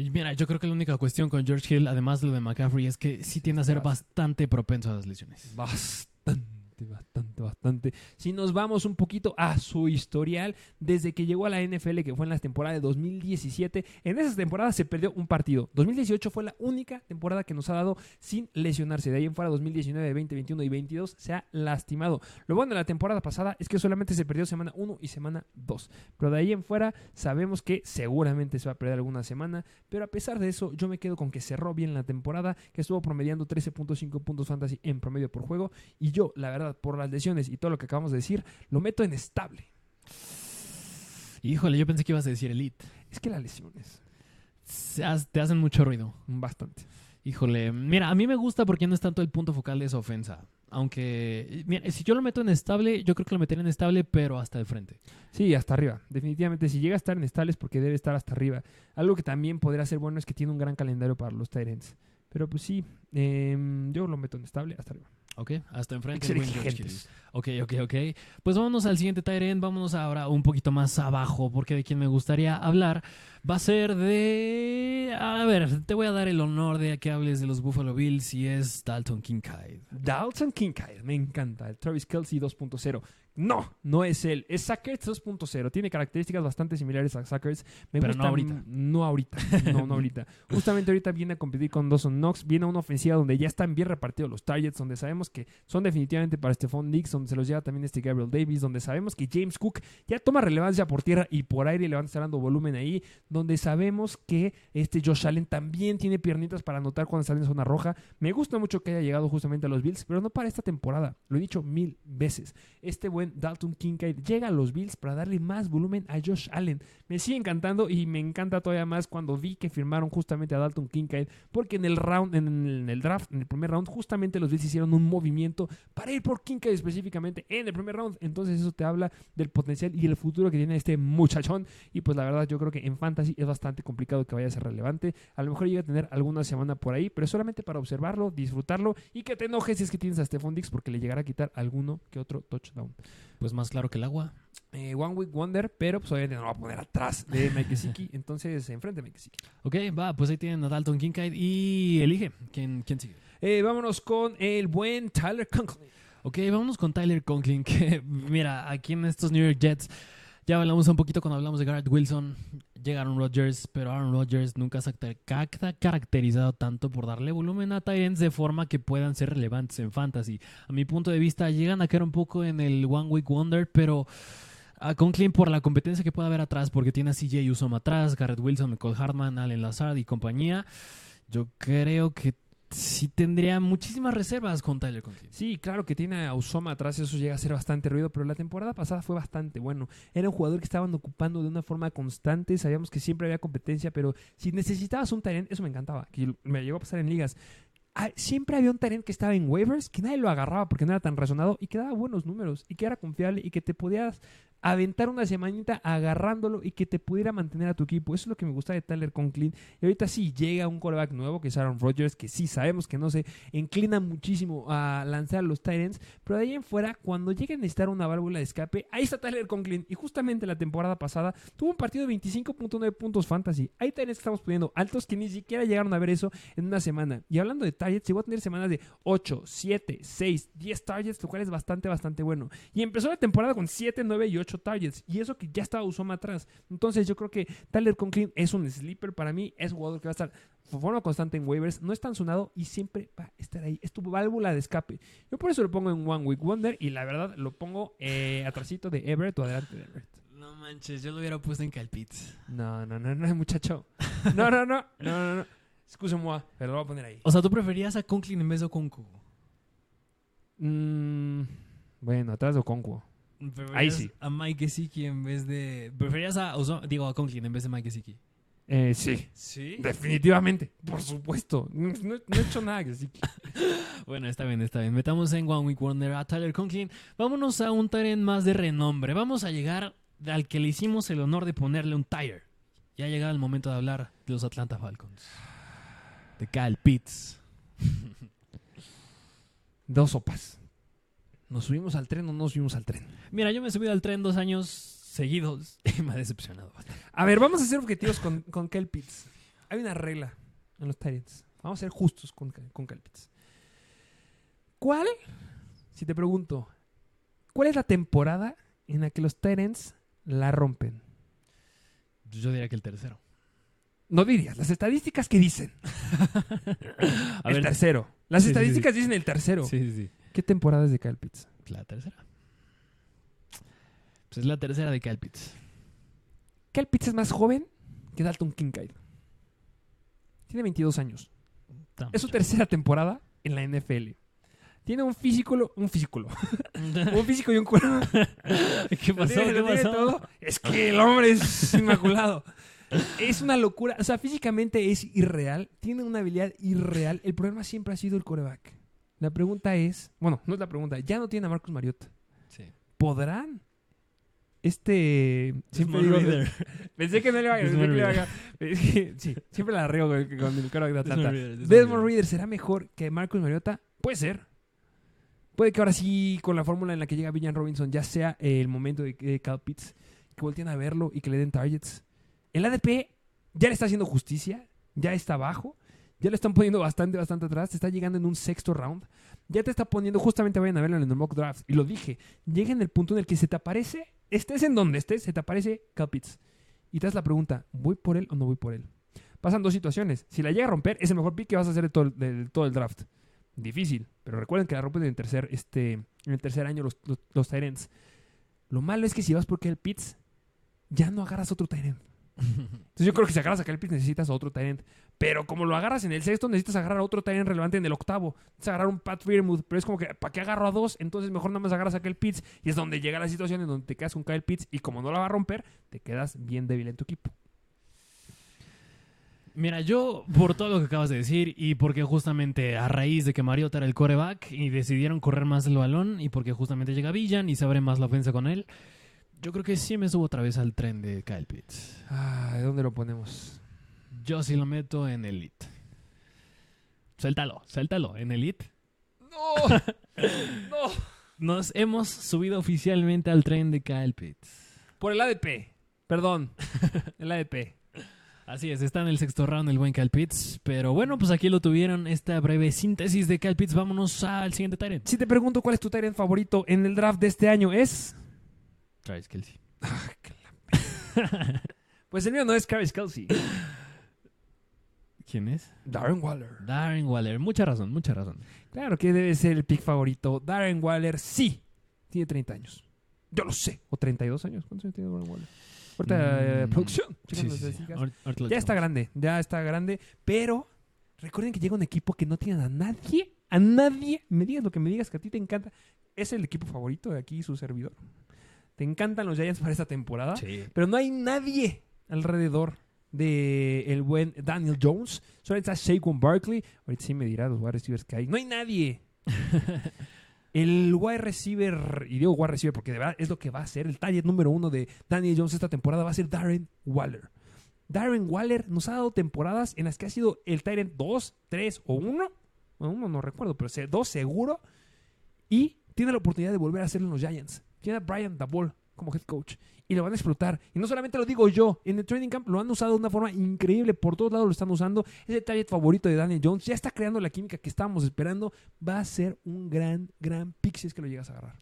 Y mira, yo creo que la única cuestión con George Hill, además de lo de McCaffrey, es que sí tiende a ser bastante propenso a las lesiones.
Bastante, bastante. bastante. Si nos vamos un poquito a su historial, desde que llegó a la NFL, que fue en la temporada de 2017, en esas temporadas se perdió un partido. 2018 fue la única temporada que nos ha dado sin lesionarse. De ahí en fuera, 2019, 20, 21 y 22 se ha lastimado. Lo bueno de la temporada pasada es que solamente se perdió semana 1 y semana 2. Pero de ahí en fuera sabemos que seguramente se va a perder alguna semana. Pero a pesar de eso, yo me quedo con que cerró bien la temporada, que estuvo promediando 13.5 puntos fantasy en promedio por juego. Y yo, la verdad, por las lesiones y todo lo que acabamos de decir, lo meto en estable.
Híjole, yo pensé que ibas a decir elite.
Es que las lesiones,
Te hacen mucho ruido.
bastante.
Híjole, mira, a mí me gusta porque no es tanto el punto focal de esa ofensa. Aunque, mira, si yo lo meto en estable, yo creo que lo metería en estable, pero hasta de frente.
Sí, hasta arriba. Definitivamente, si llega a estar en estable es porque debe estar hasta arriba. Algo que también podría ser bueno es que tiene un gran calendario para los Tyrants. Pero pues sí, em, yo lo meto en estable hasta arriba.
¿Ok? Hasta enfrente. Ok, ok, ok. Pues vámonos al siguiente Tyrant. Vámonos ahora un poquito más abajo, porque de quien me gustaría hablar va a ser de. A ver, te voy a dar el honor de que hables de los Buffalo Bills y es Dalton Kincaid.
Dalton Kincaid, me encanta. El Travis Kelsey 2.0. No, no es él. Es Sackers 2.0. Tiene características bastante similares a Sackers. Me
Pero
gusta,
no ahorita.
No ahorita. No, no ahorita. *laughs* Justamente ahorita viene a competir con Dawson Knox. Viene a una ofensiva donde ya están bien repartidos los targets, donde sabemos que son definitivamente para Stephon Diggs, donde se los lleva también este Gabriel Davis, donde sabemos que James Cook ya toma relevancia por tierra y por aire le van a estar dando volumen ahí, donde sabemos que este Josh Allen también tiene piernitas para anotar cuando sale en zona roja. Me gusta mucho que haya llegado justamente a los Bills, pero no para esta temporada. Lo he dicho mil veces. Este buen Dalton Kincaid llega a los Bills para darle más volumen a Josh Allen. Me sigue encantando y me encanta todavía más cuando vi que firmaron justamente a Dalton Kincaid, porque en el round, en el, draft, en el primer round, justamente los Bills hicieron un movimiento para ir por Kincaid específicamente en el primer round. Entonces eso te habla del potencial y el futuro que tiene este muchachón. Y pues la verdad yo creo que en fantasy es bastante complicado que vaya a ser relevante. A lo mejor llega a tener alguna semana por ahí, pero solamente para observarlo, disfrutarlo y que te enojes si es que tienes a Stephon Diggs porque le llegará a quitar alguno que otro touchdown.
Pues más claro que el agua.
Eh, One Week Wonder, pero pues obviamente no va a poner atrás de *laughs* Mike Gesicki. entonces enfrente de Mike Gesicki.
Ok, va, pues ahí tienen a Dalton Kincaid y elige. ¿Quién, quién sigue?
Eh, vámonos con el buen Tyler Conklin.
Ok, vámonos con Tyler Conklin, *laughs* que mira, aquí en estos New York Jets ya hablamos un poquito cuando hablamos de Garrett Wilson, llega Aaron Rodgers, pero Aaron Rodgers nunca se ha car- ca- caracterizado tanto por darle volumen a Tyrants de forma que puedan ser relevantes en fantasy. A mi punto de vista, llegan a caer un poco en el One Week Wonder, pero a Conklin por la competencia que puede haber atrás, porque tiene a CJ Usoma atrás, Garrett Wilson, Nicole Hartman, Allen Lazard y compañía, yo creo que sí tendría muchísimas reservas con Tyler Conklin.
Sí, claro que tiene a Usoma atrás, eso llega a ser bastante ruido, pero la temporada pasada fue bastante bueno. Era un jugador que estaban ocupando de una forma constante, sabíamos que siempre había competencia, pero si necesitabas un talent, eso me encantaba, que me llegó a pasar en ligas. Ah, Siempre había un talent que estaba en waivers, que nadie lo agarraba porque no era tan razonado y que daba buenos números y que era confiable y que te podías aventar una semanita agarrándolo y que te pudiera mantener a tu equipo. Eso es lo que me gusta de Tyler Conklin. Y ahorita sí llega un quarterback nuevo, que es Aaron Rodgers, que sí sabemos que no se inclina muchísimo a lanzar los Tyrants, pero de ahí en fuera, cuando llegue a necesitar una válvula de escape, ahí está Tyler Conklin. Y justamente la temporada pasada tuvo un partido de 25.9 puntos fantasy. Hay Tyrants que estamos poniendo altos que ni siquiera llegaron a ver eso en una semana. Y hablando de targets, llegó a tener semanas de 8, 7, 6, 10 targets, lo cual es bastante, bastante bueno. Y empezó la temporada con 7, 9 y 8 targets. Y eso que ya estaba Usoma atrás. Entonces yo creo que Tyler Conklin es un sleeper para mí. Es un jugador que va a estar de forma constante en waivers. No es tan sonado y siempre va a estar ahí. Es tu válvula de escape. Yo por eso lo pongo en One Week Wonder. Y la verdad lo pongo eh, atrásito de Everett o adelante de Everett.
No manches, yo lo hubiera puesto en Calpitz.
No, no, no, no, muchacho. No, no, no. No, no, no. Excuse-moi, pero lo voy a poner ahí.
O sea, ¿tú preferías a Conklin en vez de Okonkwo?
Mm, bueno, atrás de Okonkwo.
¿Preferías
Ahí sí.
A Mike Gesicki en vez de... ¿Preferías a... Oso- digo, a Conklin en vez de Mike Gesicki?
Eh, sí,
Sí.
definitivamente. Por supuesto. No, no- no he hecho nada sí. *laughs*
Bueno, está bien, está bien. Metamos en One Week Wonder a Tyler Conklin. Vámonos a un Tyrant más de renombre. Vamos a llegar al que le hicimos el honor de ponerle un tire. Ya ha llegado el momento de hablar de los Atlanta Falcons. De Kyle Pitts.
Dos sopas. ¿Nos subimos al tren o no nos subimos al tren?
Mira, yo me he subido al tren dos años seguidos *laughs* y me ha decepcionado bastante.
A ver, vamos a ser objetivos con, con Kyle Pitts. Hay una regla en los Tyrants. Vamos a ser justos con, con Kyle Pitts. ¿Cuál? Si te pregunto, ¿Cuál es la temporada en la que los Titans la rompen?
Yo diría que el tercero.
No dirías, las estadísticas que dicen. *laughs*
A
el
ver,
tercero. Las
Sí, sí,
estadísticas dicen el tercero.
sí, sí, sí.
¿Qué temporada es de Kyle Pitts?
La tercera. Pues es la tercera de Kyle Pitts.
Kyle Pitts es más joven que Dalton Kincaid. Tiene 22 años.
Está
Es su tercera temporada en la NFL. Tiene un físico, un físico, *laughs* un físico y un cuerpo.
¿Qué pasó?
todo. Es que el hombre es inmaculado. Es una locura. O sea, físicamente es irreal. Tiene una habilidad irreal. El problema siempre ha sido el coreback. La pregunta es, bueno, no es la pregunta, ya no tiene a Marcus Mariota.
Sí.
¿Podrán? Este. Siempre digo. *laughs* Pensé que no le iba a *laughs* que, Sí, siempre la riego con con el coreback de Atlanta.
Desmond Reader,
será mejor que Marcus Mariota. Puede ser. Puede que ahora sí, con la fórmula en la que llega Villan Robinson, ya sea el momento de que Cal Pitts, que volteen a verlo y que le den targets. El ADP ya le está haciendo justicia, ya está abajo, ya le están poniendo bastante, bastante atrás, te está llegando en un sexto round, ya te está poniendo, justamente vayan a verlo en el mock draft, y lo dije, llega en el punto en el que se te aparece, estés en donde estés, se te aparece Cal Pitts. Y te das la pregunta, ¿voy por él o no voy por él? Pasan dos situaciones. Si la llega a romper, es el mejor pick que vas a hacer de todo, el- de todo el draft. Difícil, pero recuerden que la rompen en el tercer, este, en el tercer año los, los, los ends. Lo malo es que si vas por Kyle Pitts, ya no agarras otro end. *laughs* Entonces yo creo que si agarras a Kyle Pitts necesitas otro end. Pero como lo agarras en el sexto, necesitas agarrar a otro end relevante en el octavo. Necesitas agarrar un Pat Freermuth, pero es como que, ¿para qué agarro a dos? Entonces mejor nada más agarras a Kyle Pitts. Y es donde llega la situación en donde te quedas con Kyle Pitts y como no la va a romper, te quedas bien débil en tu equipo.
Mira, yo, por todo lo que acabas de decir, y porque justamente a raíz de que Mariota era el coreback y decidieron correr más el balón, y porque justamente llega Villan y se abre más la ofensa con él, yo creo que sí me subo otra vez al tren de Kyle Pitts.
Ah, ¿de dónde lo ponemos?
Yo sí lo meto en Elite. Suéltalo, suéltalo, en Elite.
¡No! *laughs* ¡No!
Nos hemos subido oficialmente al tren de Kyle Pitts.
Por el ADP. Perdón. *laughs* El ADP.
Así es, está en el sexto round el buen Kyle Pitts. Pero bueno, pues aquí lo tuvieron, esta breve síntesis de Kyle Pitts. Vámonos al siguiente Tyrant.
Si te pregunto cuál es tu Tyrant favorito en el draft de este año, es.
Travis Kelsey. *laughs*
Pues el mío no es Travis Kelsey.
¿Quién es?
Darren Waller.
Darren Waller. Mucha razón, mucha razón.
Claro que debe ser el pick favorito. Darren Waller, sí. Tiene 30 años. Yo lo sé. O 32 años. ¿Cuántos años tiene Darren Waller? Ahorita, eh,
Mm,
producción.
Sí, sí, sí.
Ya está grande. Ya está grande. Pero recuerden que llega un equipo que no tiene a nadie. A nadie. Me digas lo que me digas que a ti te encanta. Es el equipo favorito de aquí, su servidor. Te encantan los Giants para esta temporada.
Sí.
Pero no hay nadie alrededor de el buen Daniel Jones. Solo está Saquon Barkley. Ahorita sí me dirá los wide receivers que hay. No hay nadie. *laughs* el wide receiver, y digo wide receiver porque de verdad es lo que va a ser. El target número uno de Daniel Jones esta temporada va a ser Darren Waller. Darren Waller nos ha dado temporadas en las que ha sido el Tyrant 2, 3 o 1. Bueno, uno no recuerdo, pero 2 seguro. Y tiene la oportunidad de volver a hacerlo en los Giants. Tiene a Brian Dabol como head coach. Y lo van a explotar. Y no solamente lo digo yo. En el training camp lo han usado de una forma increíble. Por todos lados lo están usando. Es el target favorito de Daniel Jones. Ya está creando la química que estábamos esperando. Va a ser un gran, gran pick si es que lo llegas a agarrar.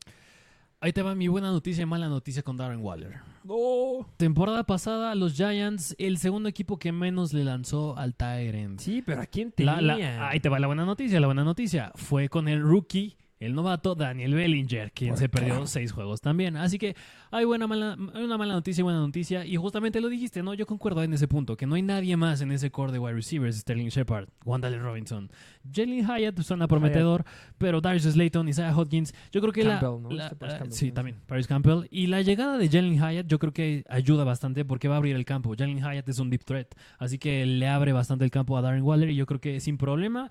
Ahí te va mi buena noticia y mala noticia con Darren Waller.
No.
Temporada pasada, los Giants, el segundo equipo que menos le lanzó al Tyrant.
Sí, pero ¿a quién
La-
tenía?
la- ahí te va la buena noticia. La buena noticia fue con el rookie, el novato Daniel Bellinger, quien se perdió
claro.
seis juegos también. Así que hay buena, mala, una mala noticia y buena noticia. Y justamente lo dijiste, ¿no? Yo concuerdo en ese punto, que no hay nadie más en ese core de wide receivers. Sterling Shepard, Wandale Robinson, Jalen Hyatt suena prometedor, pero Darius Slayton, Isaiah Hodgins, yo creo que la...
Campbell, ¿no?
la-
Este
ah,
Campbell,
sí,
¿no?
también, Paris Campbell. Y la llegada de Jalen Hyatt yo creo que ayuda bastante porque va a abrir el campo. Jalen Hyatt es un deep threat, así que le abre bastante el campo a Darren Waller y yo creo que sin problema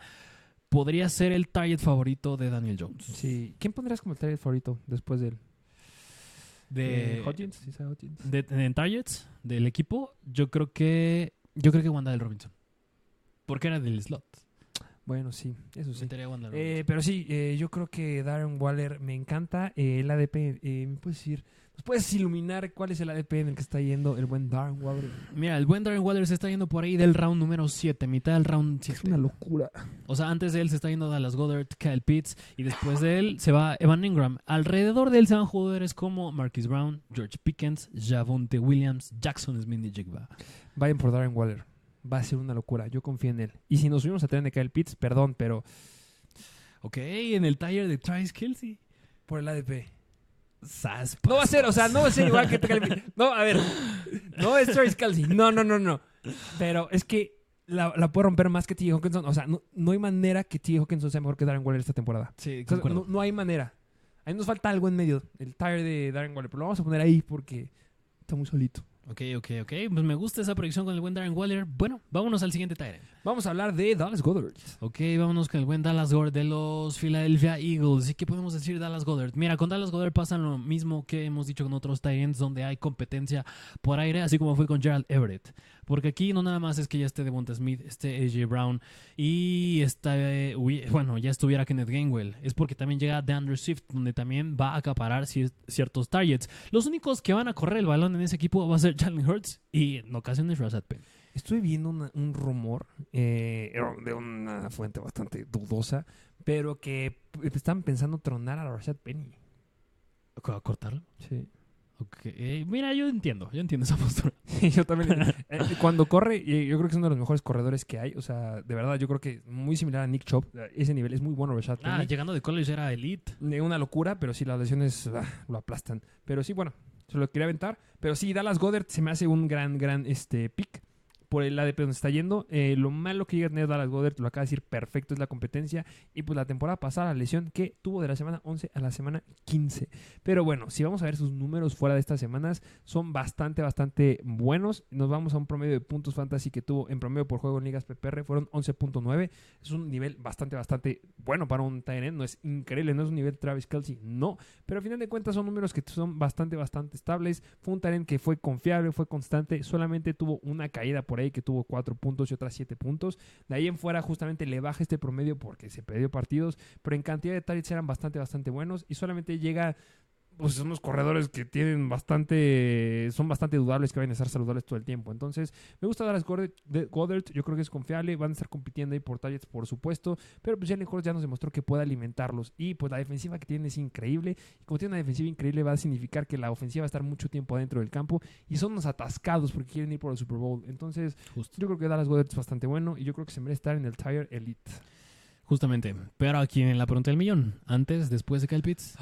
podría ser el target favorito de Daniel Jones.
Sí. ¿Quién pondrías como el target favorito después del
De,
Eh, Hodgins?
De- en targets del equipo, yo creo que yo creo que Wandale Robinson. Porque era del slot.
Bueno, sí, eso sí. Eh, pero sí, eh, yo creo que Darren Waller me encanta. Eh, el ADP, eh, ¿me puedes decir? ¿Nos puedes iluminar cuál es el ADP en el que está yendo el buen Darren Waller?
Mira, el buen Darren Waller se está yendo por ahí del round número 7, mitad del round 7.
locura.
O sea, antes de él se está yendo Dallas Goddard, Kyle Pitts y después de él se va Evan Ingram. Alrededor de él se van jugadores como Marquis Brown, George Pickens, Javonte Williams, Jackson Smith y Jigba.
Vayan por Darren Waller. Va a ser una locura. Yo confío en él. Y si nos subimos a tener de Kyle Pitts, perdón, pero
Ok, en el taller de Travis Kelsey.
por el ADP. No va a ser, o sea, no va a ser igual que Pitts. No, a ver. No es Travis Kelsey. No, no, no, no. Pero es que la, la puede romper más que T. Hawkinson. O sea, no, no hay manera que T. Hawkinson sea mejor que Darren Waller esta temporada.
Sí,
O sea, no, no hay manera. Ahí nos falta algo en medio. El tire de Darren Waller. Pero lo vamos a poner ahí porque está muy solito.
Ok, ok, ok. Pues me gusta esa predicción con el buen Darren Waller. Bueno, vámonos al siguiente Tyrant.
Vamos a hablar de Dallas Goddard.
Ok, vámonos con el buen Dallas Goddard de los Philadelphia Eagles. ¿Y qué podemos decir de Dallas Goddard? Mira, con Dallas Goddard pasa lo mismo que hemos dicho con otros Tyrants donde hay competencia por aire, así como fue con Gerald Everett. Porque aquí no nada más es que ya esté Devonta Smith, esté AJ Brown y está, eh, bueno, ya estuviera Kenneth Gainwell. Es porque también llega DeAndre Swift, donde también va a acaparar ci- ciertos targets. Los únicos que van a correr el balón en ese equipo va a ser Jalen Hurts y en ocasiones Rashad Penny.
Estuve viendo una- un rumor eh, de una fuente bastante dudosa, pero que p- están pensando tronar a Rashad Penny.
¿A cortarlo?
Sí.
Ok, eh, mira, yo entiendo, yo entiendo esa *laughs* postura.
yo también. *laughs* eh, cuando corre, yo creo que es uno de los mejores corredores que hay. O sea, de verdad, yo creo que muy similar a Nick eh, Ese nivel es muy bueno, Rashad
Ah, llegando de college era elite.
Eh, una locura, pero sí, las lesiones ah, lo aplastan. Pero sí, bueno, se lo quería aventar. Pero sí, Dallas Goddard se me hace un gran, gran este, pick por el ADP donde está yendo. Eh, lo malo que llega a tener Dallas Goddard, lo acaba de decir perfecto, es la competencia. Y pues la temporada pasada, la lesión que tuvo de la semana 11 a la semana 15. Pero bueno, si vamos a ver sus números fuera de estas semanas, son bastante, bastante buenos. Nos vamos a un promedio de puntos fantasy que tuvo en promedio por juego en ligas PPR, fueron 11.9. Es un nivel bastante, bastante bueno para un end. No es increíble, no es un nivel Travis Kelsey, no. Pero al final de cuentas son números que son bastante, bastante estables. Fue un end que fue confiable, fue constante. Solamente tuvo una caída por ahí que tuvo 4 puntos y otras 7 puntos. De ahí en fuera justamente le baja este promedio porque se perdió partidos. Pero en cantidad de targets eran bastante, bastante buenos. Y solamente llega pues son unos corredores que tienen bastante, son bastante dudables que vayan a estar saludables todo el tiempo. Entonces, me gusta Dallas Goddard, yo creo que es confiable, van a estar compitiendo ahí por targets, por supuesto, pero pues Jalen Hurts ya nos demostró que puede alimentarlos y pues la defensiva que tiene es increíble y como tiene una defensiva increíble va a significar que la ofensiva va a estar mucho tiempo adentro del campo y son unos atascados porque quieren ir por el Super Bowl. Entonces,
Justo.
yo creo que Dallas Goddard es bastante bueno y yo creo que se merece estar en el Tire Elite.
Justamente. Pero aquí en la pregunta del millón. Antes, después de Kyle Pitts.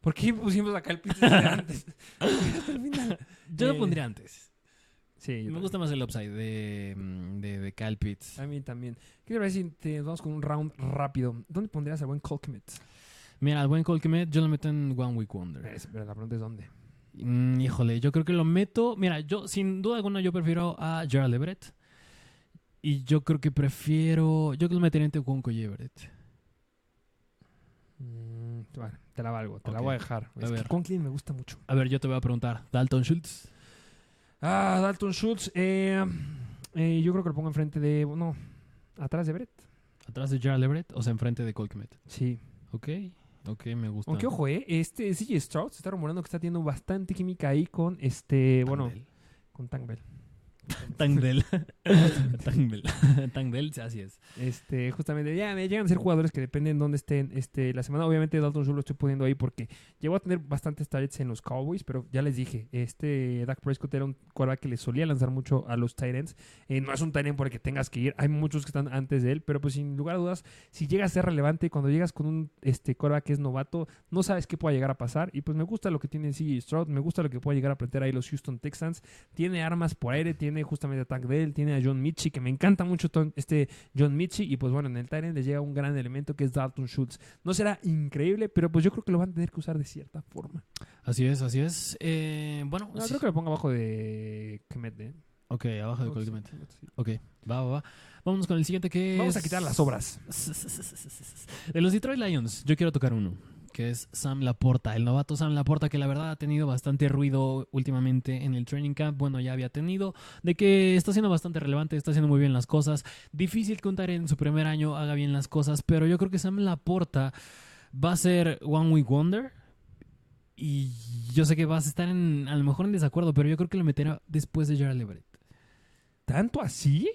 ¿Por qué pusimos el pitch desde antes? Hasta el final.
Yo
Eh,
lo pondría antes.
Sí, yo
Me
también.
gusta más el upside de, mm, de, de Kyle Pitts.
A mí también. ¿Qué te parece si te vamos con un round rápido? ¿Dónde pondrías al buen Colquimet?
Mira, al buen Cole Kmet, yo lo meto en One Week Wonder.
Es- Pero la pregunta es dónde.
Mm, híjole, yo creo que lo meto. Mira, yo sin duda alguna yo prefiero a Gerald Everett. Y yo creo que prefiero. Yo creo que lo metería entre Conco y Everett.
Mm, bueno, te la valgo, te la voy a dejar.
A
Es que. Conklin me gusta mucho.
A ver, yo te voy a preguntar. Dalton Schultz.
Ah, Dalton Schultz. eh, eh, yo creo que lo pongo enfrente de. No, atrás de Brett.
Atrás de Gerald Everett o sea, enfrente de Cole Kmet.
Sí.
Ok, ok, me gusta.
Aunque ojo, eh, este CJ Stroud se está rumorando que está teniendo bastante química ahí con este. Bueno, con Tank Bell. *laughs*
Tangbell. Tangbell, *laughs* *laughs* sí, así es.
Este, justamente, ya llegan a ser jugadores que dependen dónde estén este, la semana. Obviamente, Dalton Schultz lo estoy poniendo ahí porque llegó a tener bastantes targets en los Cowboys, pero ya les dije, este Dak Prescott era un quarterback que le solía lanzar mucho a los Titans. no es un Titan por el que tengas que ir, hay muchos que están antes de él, pero pues sin lugar a dudas, si llega a ser relevante, cuando llegas con un este, quarterback que es novato, no sabes qué pueda llegar a pasar. Y pues me gusta lo que tiene CJ Stroud, me gusta lo que puede llegar a aprender ahí los Houston Texans. Tiene armas por aire, tiene justamente a Tank Dell, tiene a John Mitchie, que me encanta mucho este John Mitchie. Y pues bueno, en el Tyrant les llega un gran elemento que es Dalton Schultz. No será increíble, pero pues yo creo que lo van a tener que usar de cierta forma.
Así es, así es. Eh, bueno,
No,
sí.
creo que lo ponga abajo de Kemet. ¿eh?
ok, abajo de.
Sí.
Ok, va, va, va. Vámonos con el siguiente que
Vamos
es-
a quitar las obras. *laughs*
De los Detroit Lions, yo quiero tocar uno. Que es Sam Laporta, el novato Sam Laporta, que la verdad ha tenido bastante ruido últimamente en el training camp. Bueno, ya había tenido, de que está siendo bastante relevante, está haciendo muy bien las cosas. Difícil que un Tyrant en su primer año haga bien las cosas, pero yo creo que Sam Laporta va a ser One Week Wonder. Y yo sé que vas a estar en, a lo mejor en desacuerdo, pero yo creo que lo meterá después de Gerald Everett.
¿Tanto así?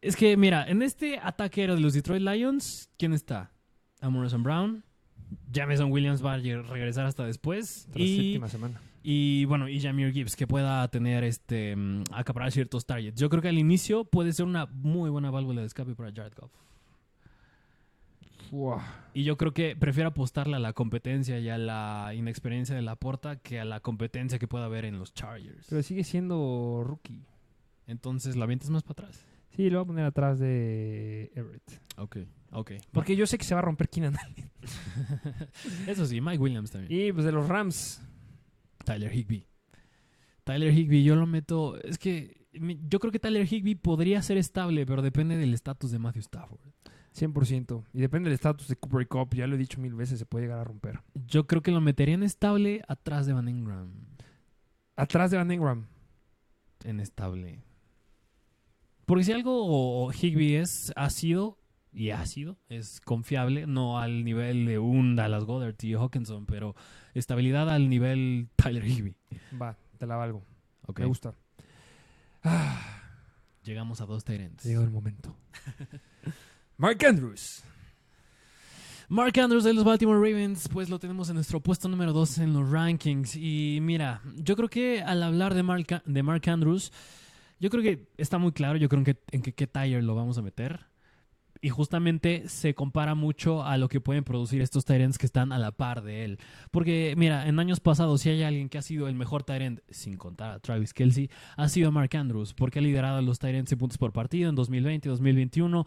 Es que, mira, en este ataque de los Detroit Lions, ¿quién está? Amoroson Brown. Jameson Williams va a regresar hasta después. Y,
séptima semana.
y bueno, y Jameer Gibbs, que pueda tener este mm, acaparar ciertos targets. Yo creo que al inicio puede ser una muy buena válvula de escape para Jared Goff. Y yo creo que prefiero apostarle a la competencia y a la inexperiencia de la porta que a la competencia que pueda haber en los Chargers.
Pero sigue siendo rookie.
Entonces la avientas más para atrás.
Sí, lo voy a poner atrás de Everett.
Ok, ok.
Porque yo sé que se va a romper Keenan Allen. *laughs*
Eso sí, Mike Williams también.
Y pues de los Rams.
Tyler Higby. Tyler Higby, yo lo meto. Es que yo creo que Tyler Higby podría ser estable, pero depende del estatus de Matthew Stafford.
100%. Y depende del estatus de Cooper Cup. Ya lo he dicho mil veces, se puede llegar a romper.
Yo creo que lo meterían estable atrás de Van Ingram.
Atrás de Van Ingram.
En estable. Porque si algo Higby es, ha sido, y ha sido, es confiable, no al nivel de un Dallas Goddard y Hawkinson, pero estabilidad al nivel Tyler Higby.
Va, te la valgo. Me gusta. Ah, *sighs*
Llegamos a dos Tyrants.
llegó el momento. *laughs* Mark Andrews.
Mark Andrews de los Baltimore Ravens, pues lo tenemos en nuestro puesto número 2 en los rankings. Y mira, yo creo que al hablar de Mark, de Mark Andrews, yo creo que está muy claro, yo creo que en qué, qué tire lo vamos a meter. Y justamente se compara mucho a lo que pueden producir estos Tyrants que están a la par de él. Porque, mira, en años pasados, si hay alguien que ha sido el mejor Tyrant, sin contar a Travis Kelsey, ha sido Mark Andrews, porque ha liderado a los Tyrants en puntos por partido en 2020 2021.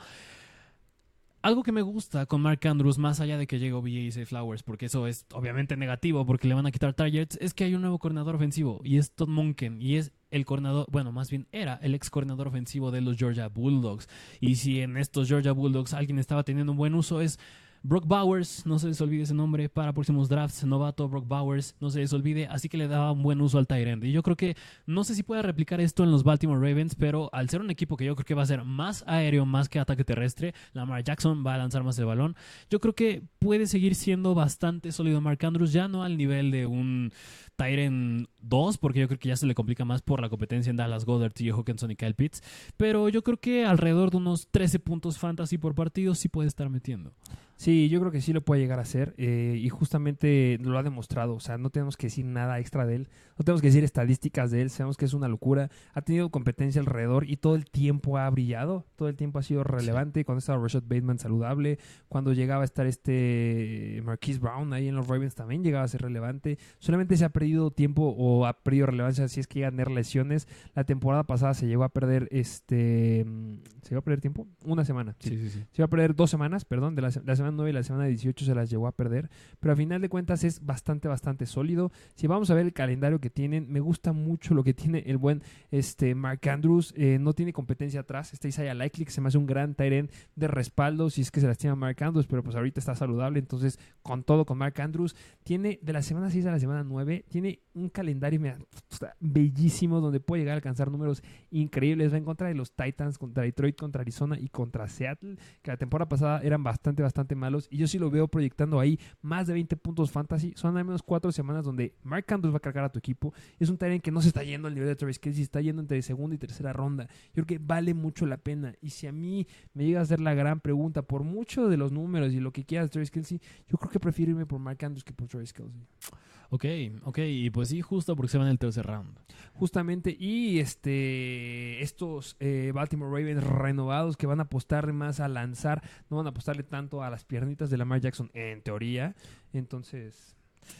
Algo que me gusta con Mark Andrews, más allá de que llegue OBJ y Zay Flowers, porque eso es obviamente negativo, porque le van a quitar targets, es que hay un nuevo coordinador ofensivo, y es Todd Monken, y es el coordinador, bueno, más bien era el ex coordinador ofensivo de los Georgia Bulldogs. Y si en estos Georgia Bulldogs alguien estaba teniendo un buen uso, es Brock Bowers, no se les olvide ese nombre para próximos drafts, novato Brock Bowers, no se les olvide, así que le daba un buen uso al Tyrant. Y yo creo que no sé si pueda replicar esto en los Baltimore Ravens, pero al ser un equipo que yo creo que va a ser más aéreo, más que ataque terrestre, Lamar Jackson va a lanzar más el balón. Yo creo que puede seguir siendo bastante sólido Mark Andrews, ya no al nivel de un Tyrant 2, porque yo creo que ya se le complica más por la competencia en Dallas Goddard, T. Hawkinson y Kyle Pitts. Pero yo creo que alrededor de unos 13 puntos fantasy por partido sí puede estar metiendo.
Sí, yo creo que sí lo puede llegar a hacer eh, y justamente lo ha demostrado. O sea, no tenemos que decir nada extra de él, no tenemos que decir estadísticas de él. Sabemos que es una locura. Ha tenido competencia alrededor y todo el tiempo ha brillado, todo el tiempo ha sido relevante. Cuando estaba Rashad Bateman saludable, cuando llegaba a estar este Marquise Brown ahí en los Ravens también llegaba a ser relevante. Solamente se ha perdido tiempo o ha perdido relevancia si es que llegan a tener lesiones. La temporada pasada se llegó a perder este. ¿Se llegó a perder tiempo? Una semana. sí.
sí, sí.
Se iba a perder dos semanas, perdón, de la, se- la semana 9 y la semana 18 se las llegó a perder, pero a final de cuentas es bastante, bastante sólido. Si vamos a ver el calendario que tienen, me gusta mucho lo que tiene el buen este, Mark Andrews. Eh, no tiene competencia atrás. Está Isaiah Likely, que se me hace un gran Tyrant de respaldo si es que se lastima Mark Andrews, pero pues ahorita está saludable, entonces con todo con Mark Andrews. Tiene de la semana 6 a la semana 9, tiene un calendario bellísimo donde puede llegar a alcanzar números increíbles. Va en contra de los Titans, contra Detroit, contra Arizona y contra Seattle, que la temporada pasada eran bastante, bastante malos. Y yo sí lo veo proyectando ahí más de 20 puntos fantasy. Son al menos cuatro semanas donde Mark Andrews va a cargar a tu equipo. Es un Tyrant que no se está yendo al nivel de Travis Kelsey, está yendo entre segunda y tercera ronda. Yo creo que vale mucho la pena. Y si a mí me llega a hacer la gran pregunta, por mucho de los números y lo que quieras de Travis Kelsey, yo creo que prefiero irme por Mark Andrews que por Travis Kelsey.
Ok, ok, y pues sí, justo porque se van en el tercer round.
Justamente, y este estos eh, Baltimore Ravens renovados que van a apostarle más a lanzar, no van a apostarle tanto a las piernitas de Lamar Jackson, en teoría. Entonces,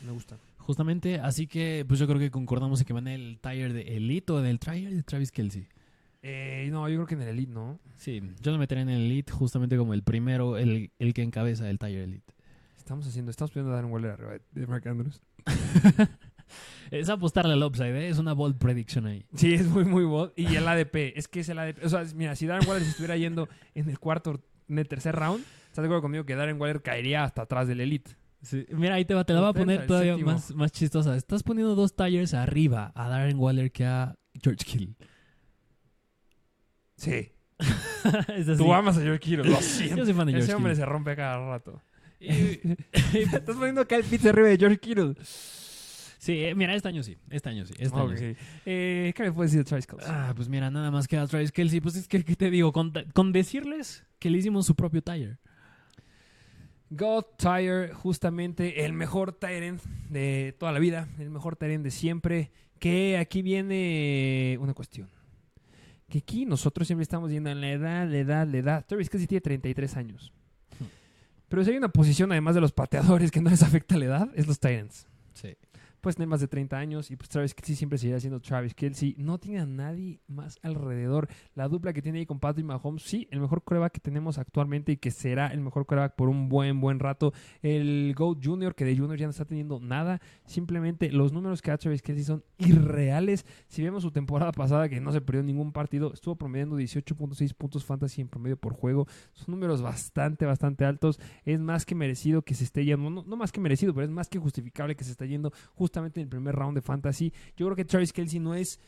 me gusta.
Justamente, así que pues yo creo que concordamos en que van en el tire de Elite o en el tire de Travis Kelsey.
Eh, no, yo creo que en el Elite, ¿no?
Sí, yo lo meteré en el Elite justamente como el primero, el, el que encabeza el tire Elite.
Estamos haciendo, estamos pidiendo a Darren Waller arriba de Mark Andrews. *laughs*
es apostarle al upside, ¿eh? es una bold prediction ahí.
Sí, es muy, muy bot. Y el ADP, es que es el ADP. O sea, mira, si Darren Waller se estuviera yendo en el cuarto, en el tercer round, ¿estás de acuerdo conmigo que Darren Waller caería hasta atrás del Elite?
Sí, Mira, ahí te va, te la voy a poner
el
todavía más, más chistosa. Estás poniendo dos tires arriba a Darren Waller que a George Kittle.
Sí. *laughs* Tú amas a George Kittle, lo *laughs*
Yo
siento.
soy fan de
Ese
George
hombre
Kittle.
se rompe cada rato. *laughs*
Y-
Estás poniendo Kyle Pitts arriba de George Kittle.
sí, eh, mira, este año sí. Este año sí. Este año
Ok.
sí.
Eh, ¿Qué me puedes decir de Travis Kelce?
Ah, pues mira, nada más que a Travis Kelsey. Pues es que, ¿qué te digo? Con, con decirles que le hicimos su propio tire.
God Tire, justamente el mejor Tyrant de toda la vida, el mejor Tyrant de siempre. Que aquí viene una cuestión. Que aquí nosotros siempre estamos yendo en la edad, la edad, la edad. Travis Kelsey tiene 33 años. Pero si hay una posición, además de los pateadores, que no les afecta la edad, es los Tyrants.
Sí.
Puedes tener más de 30 años y pues Travis Kelsey siempre seguirá siendo Travis Kelsey. No tiene a nadie más alrededor. La dupla que tiene ahí con Patrick Mahomes, sí, el mejor coreback que tenemos actualmente y que será el mejor coreback por un buen, buen rato. El GOAT Junior, que de Junior ya no está teniendo nada. Simplemente los números que da Travis Kelsey son irreales. Si vemos su temporada pasada, que no se perdió ningún partido, estuvo promediando 18.6 puntos fantasy en promedio por juego. Son números bastante, bastante altos. Es más que merecido que se esté yendo, no, no más que merecido, pero es más que justificable que se esté yendo en el primer round de fantasy. Yo creo que Travis Kelsey no es.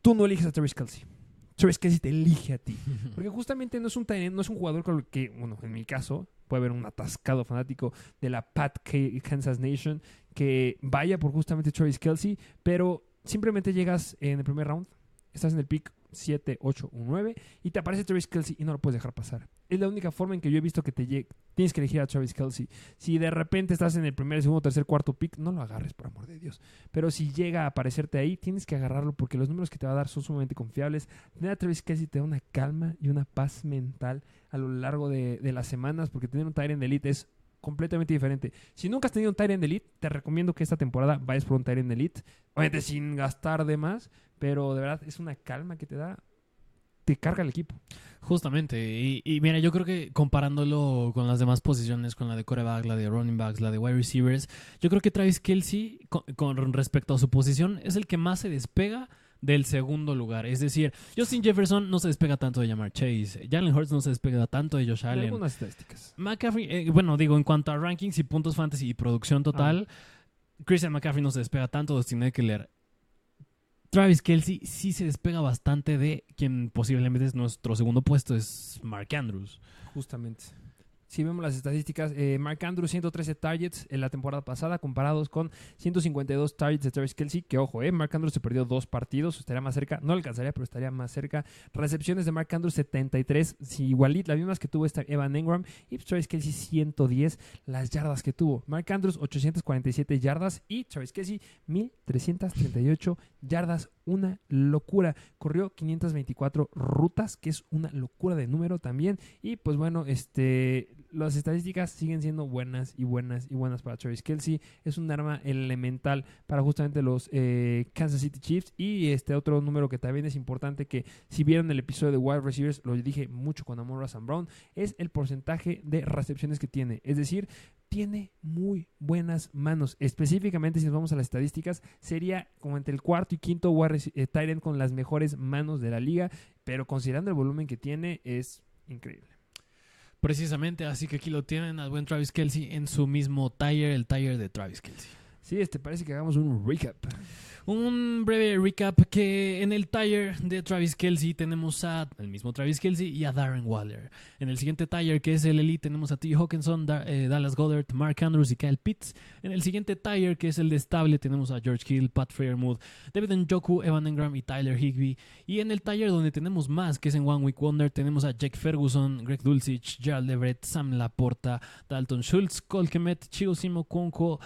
Tú no eliges a Travis Kelsey. Travis Kelsey te elige a ti. *laughs* Porque justamente no es un no es un jugador con el que, bueno, en mi caso, puede haber un atascado fanático de la Pat Kansas Nation que vaya por justamente Travis Kelsey, pero simplemente llegas en el primer round, estás en el pick 7, 8 o 9 y te aparece Travis Kelsey y no lo puedes dejar pasar. Es la única forma en que yo he visto que te llegue. Tienes que elegir a Travis Kelsey. Si de repente estás en el primer, segundo, tercer, cuarto pick, no lo agarres, por amor de Dios. Pero si llega a aparecerte ahí, tienes que agarrarlo porque los números que te va a dar son sumamente confiables. Tener a Travis Kelsey te da una calma y una paz mental a lo largo de, de las semanas porque tener un Tyrant Elite es completamente diferente. Si nunca has tenido un Tyrant Elite, te recomiendo que esta temporada vayas por un Tyrant Elite. Obviamente sin gastar de más, pero de verdad es una calma que te da. Te carga el equipo.
Justamente, y, y mira, yo creo que comparándolo con las demás posiciones, con la de coreback, la de running backs, la de wide receivers, yo creo que Travis Kelsey, con, con respecto a su posición, es el que más se despega del segundo lugar. Es decir, Justin Jefferson no se despega tanto de Jamar Chase, Jalen Hurts no se despega tanto de Josh
En
Allen.
algunas estadísticas.
McCaffrey, eh, bueno, digo, en cuanto a rankings y puntos fantasy y producción total, Christian McCaffrey no se despega tanto, Dustin Eckler. Travis Kelsey sí se despega bastante de quien posiblemente es nuestro segundo puesto, es Mark Andrews.
Justamente. Si vemos las estadísticas, eh, Mark Andrews 113 targets en la temporada pasada comparados con 152 targets de Travis Kelsey, que ojo, eh, Mark Andrews se perdió dos partidos, estaría más cerca, no alcanzaría, pero estaría más cerca. Recepciones de Mark Andrews 73, si igualit, las mismas que tuvo Evan Engram, y Travis Kelsey 110, las yardas que tuvo. Mark Andrews 847 yardas y Travis Kelsey 1338 yardas, una locura. Corrió 524 rutas, que es una locura de número también. Y pues bueno, este las estadísticas siguen siendo buenas y buenas y buenas para Travis Kelsey. Es un arma elemental para justamente los eh, Kansas City Chiefs. Y este otro número que también es importante que si vieron el episodio de Wide Receivers, lo dije mucho con Amor Sam Brown, es el porcentaje de recepciones que tiene. Es decir, tiene muy buenas manos. Específicamente, si nos vamos a las estadísticas, sería como entre el cuarto y quinto eh, end con las mejores manos de la liga. Pero considerando el volumen que tiene, es increíble.
Precisamente, así que aquí lo tienen al buen Travis Kelsey en su mismo tire, el tire de Travis Kelsey.
Sí, este parece que hagamos un recap.
Un breve recap que en el tire de Travis Kelsey tenemos a el mismo Travis Kelsey y a Darren Waller. En el siguiente tire que es el Elite tenemos a T. Hawkinson, eh, Dallas Goddard, Mark Andrews y Kyle Pitts. En el siguiente tire que es el de estable tenemos a George Hill, Pat Fairmouth, David Njoku, Evan Engram y Tyler Higby. Y en el tire donde tenemos más que es en One Week Wonder tenemos a Jake Ferguson, Greg Dulcich, Gerald Everett, Sam Laporta, Dalton Schultz, Cole Kemet, Chio Simo Conco,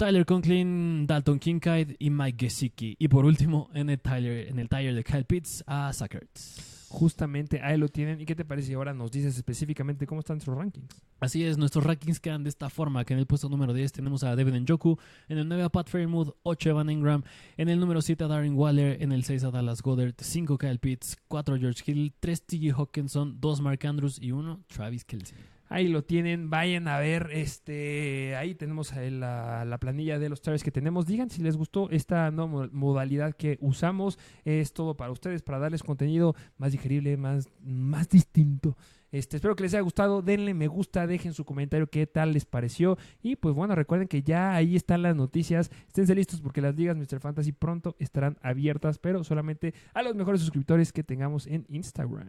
Tyler Conklin, Dalton Kincaid y Mike Gesicki. Y por último, en el Tyler, en el tire de Kyle Pitts, a Zach Ertz.
Justamente ahí lo tienen. ¿Y qué te parece si ahora nos dices específicamente cómo están nuestros rankings?
Así es, nuestros rankings quedan de esta forma, que en el puesto número 10 tenemos a David Njoku, en el 9 a Pat Fairmouth, 8 Evan Engram, en el número 7 a Darren Waller, en el 6 a Dallas Goddard, 5 Kyle Pitts, 4 George Hill, 3 T.J. Hawkinson, 2 Mark Andrews y 1 Travis Kelsey.
Ahí lo tienen, vayan a ver, este, ahí tenemos la, la planilla de los trailers que tenemos. Digan si les gustó esta nueva mo- modalidad que usamos. Es todo para ustedes, para darles contenido más digerible, más, más distinto. Este, espero que les haya gustado. Denle me gusta, dejen su comentario qué tal les pareció. Y pues bueno, recuerden que ya ahí están las noticias. Esténse listos porque las ligas Mr. Fantasy pronto estarán abiertas, pero solamente a los mejores suscriptores que tengamos en Instagram.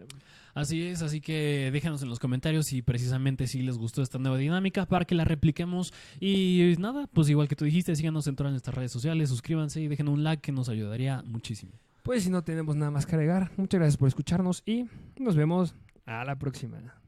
Así es, así que déjenos en los comentarios si precisamente si les gustó esta nueva dinámica para que la repliquemos. Y nada, pues igual que tú dijiste, síganos en todas nuestras redes sociales, suscríbanse y dejen un like que nos ayudaría muchísimo.
Pues si no tenemos nada más que agregar, muchas gracias por escucharnos y nos vemos a la próxima.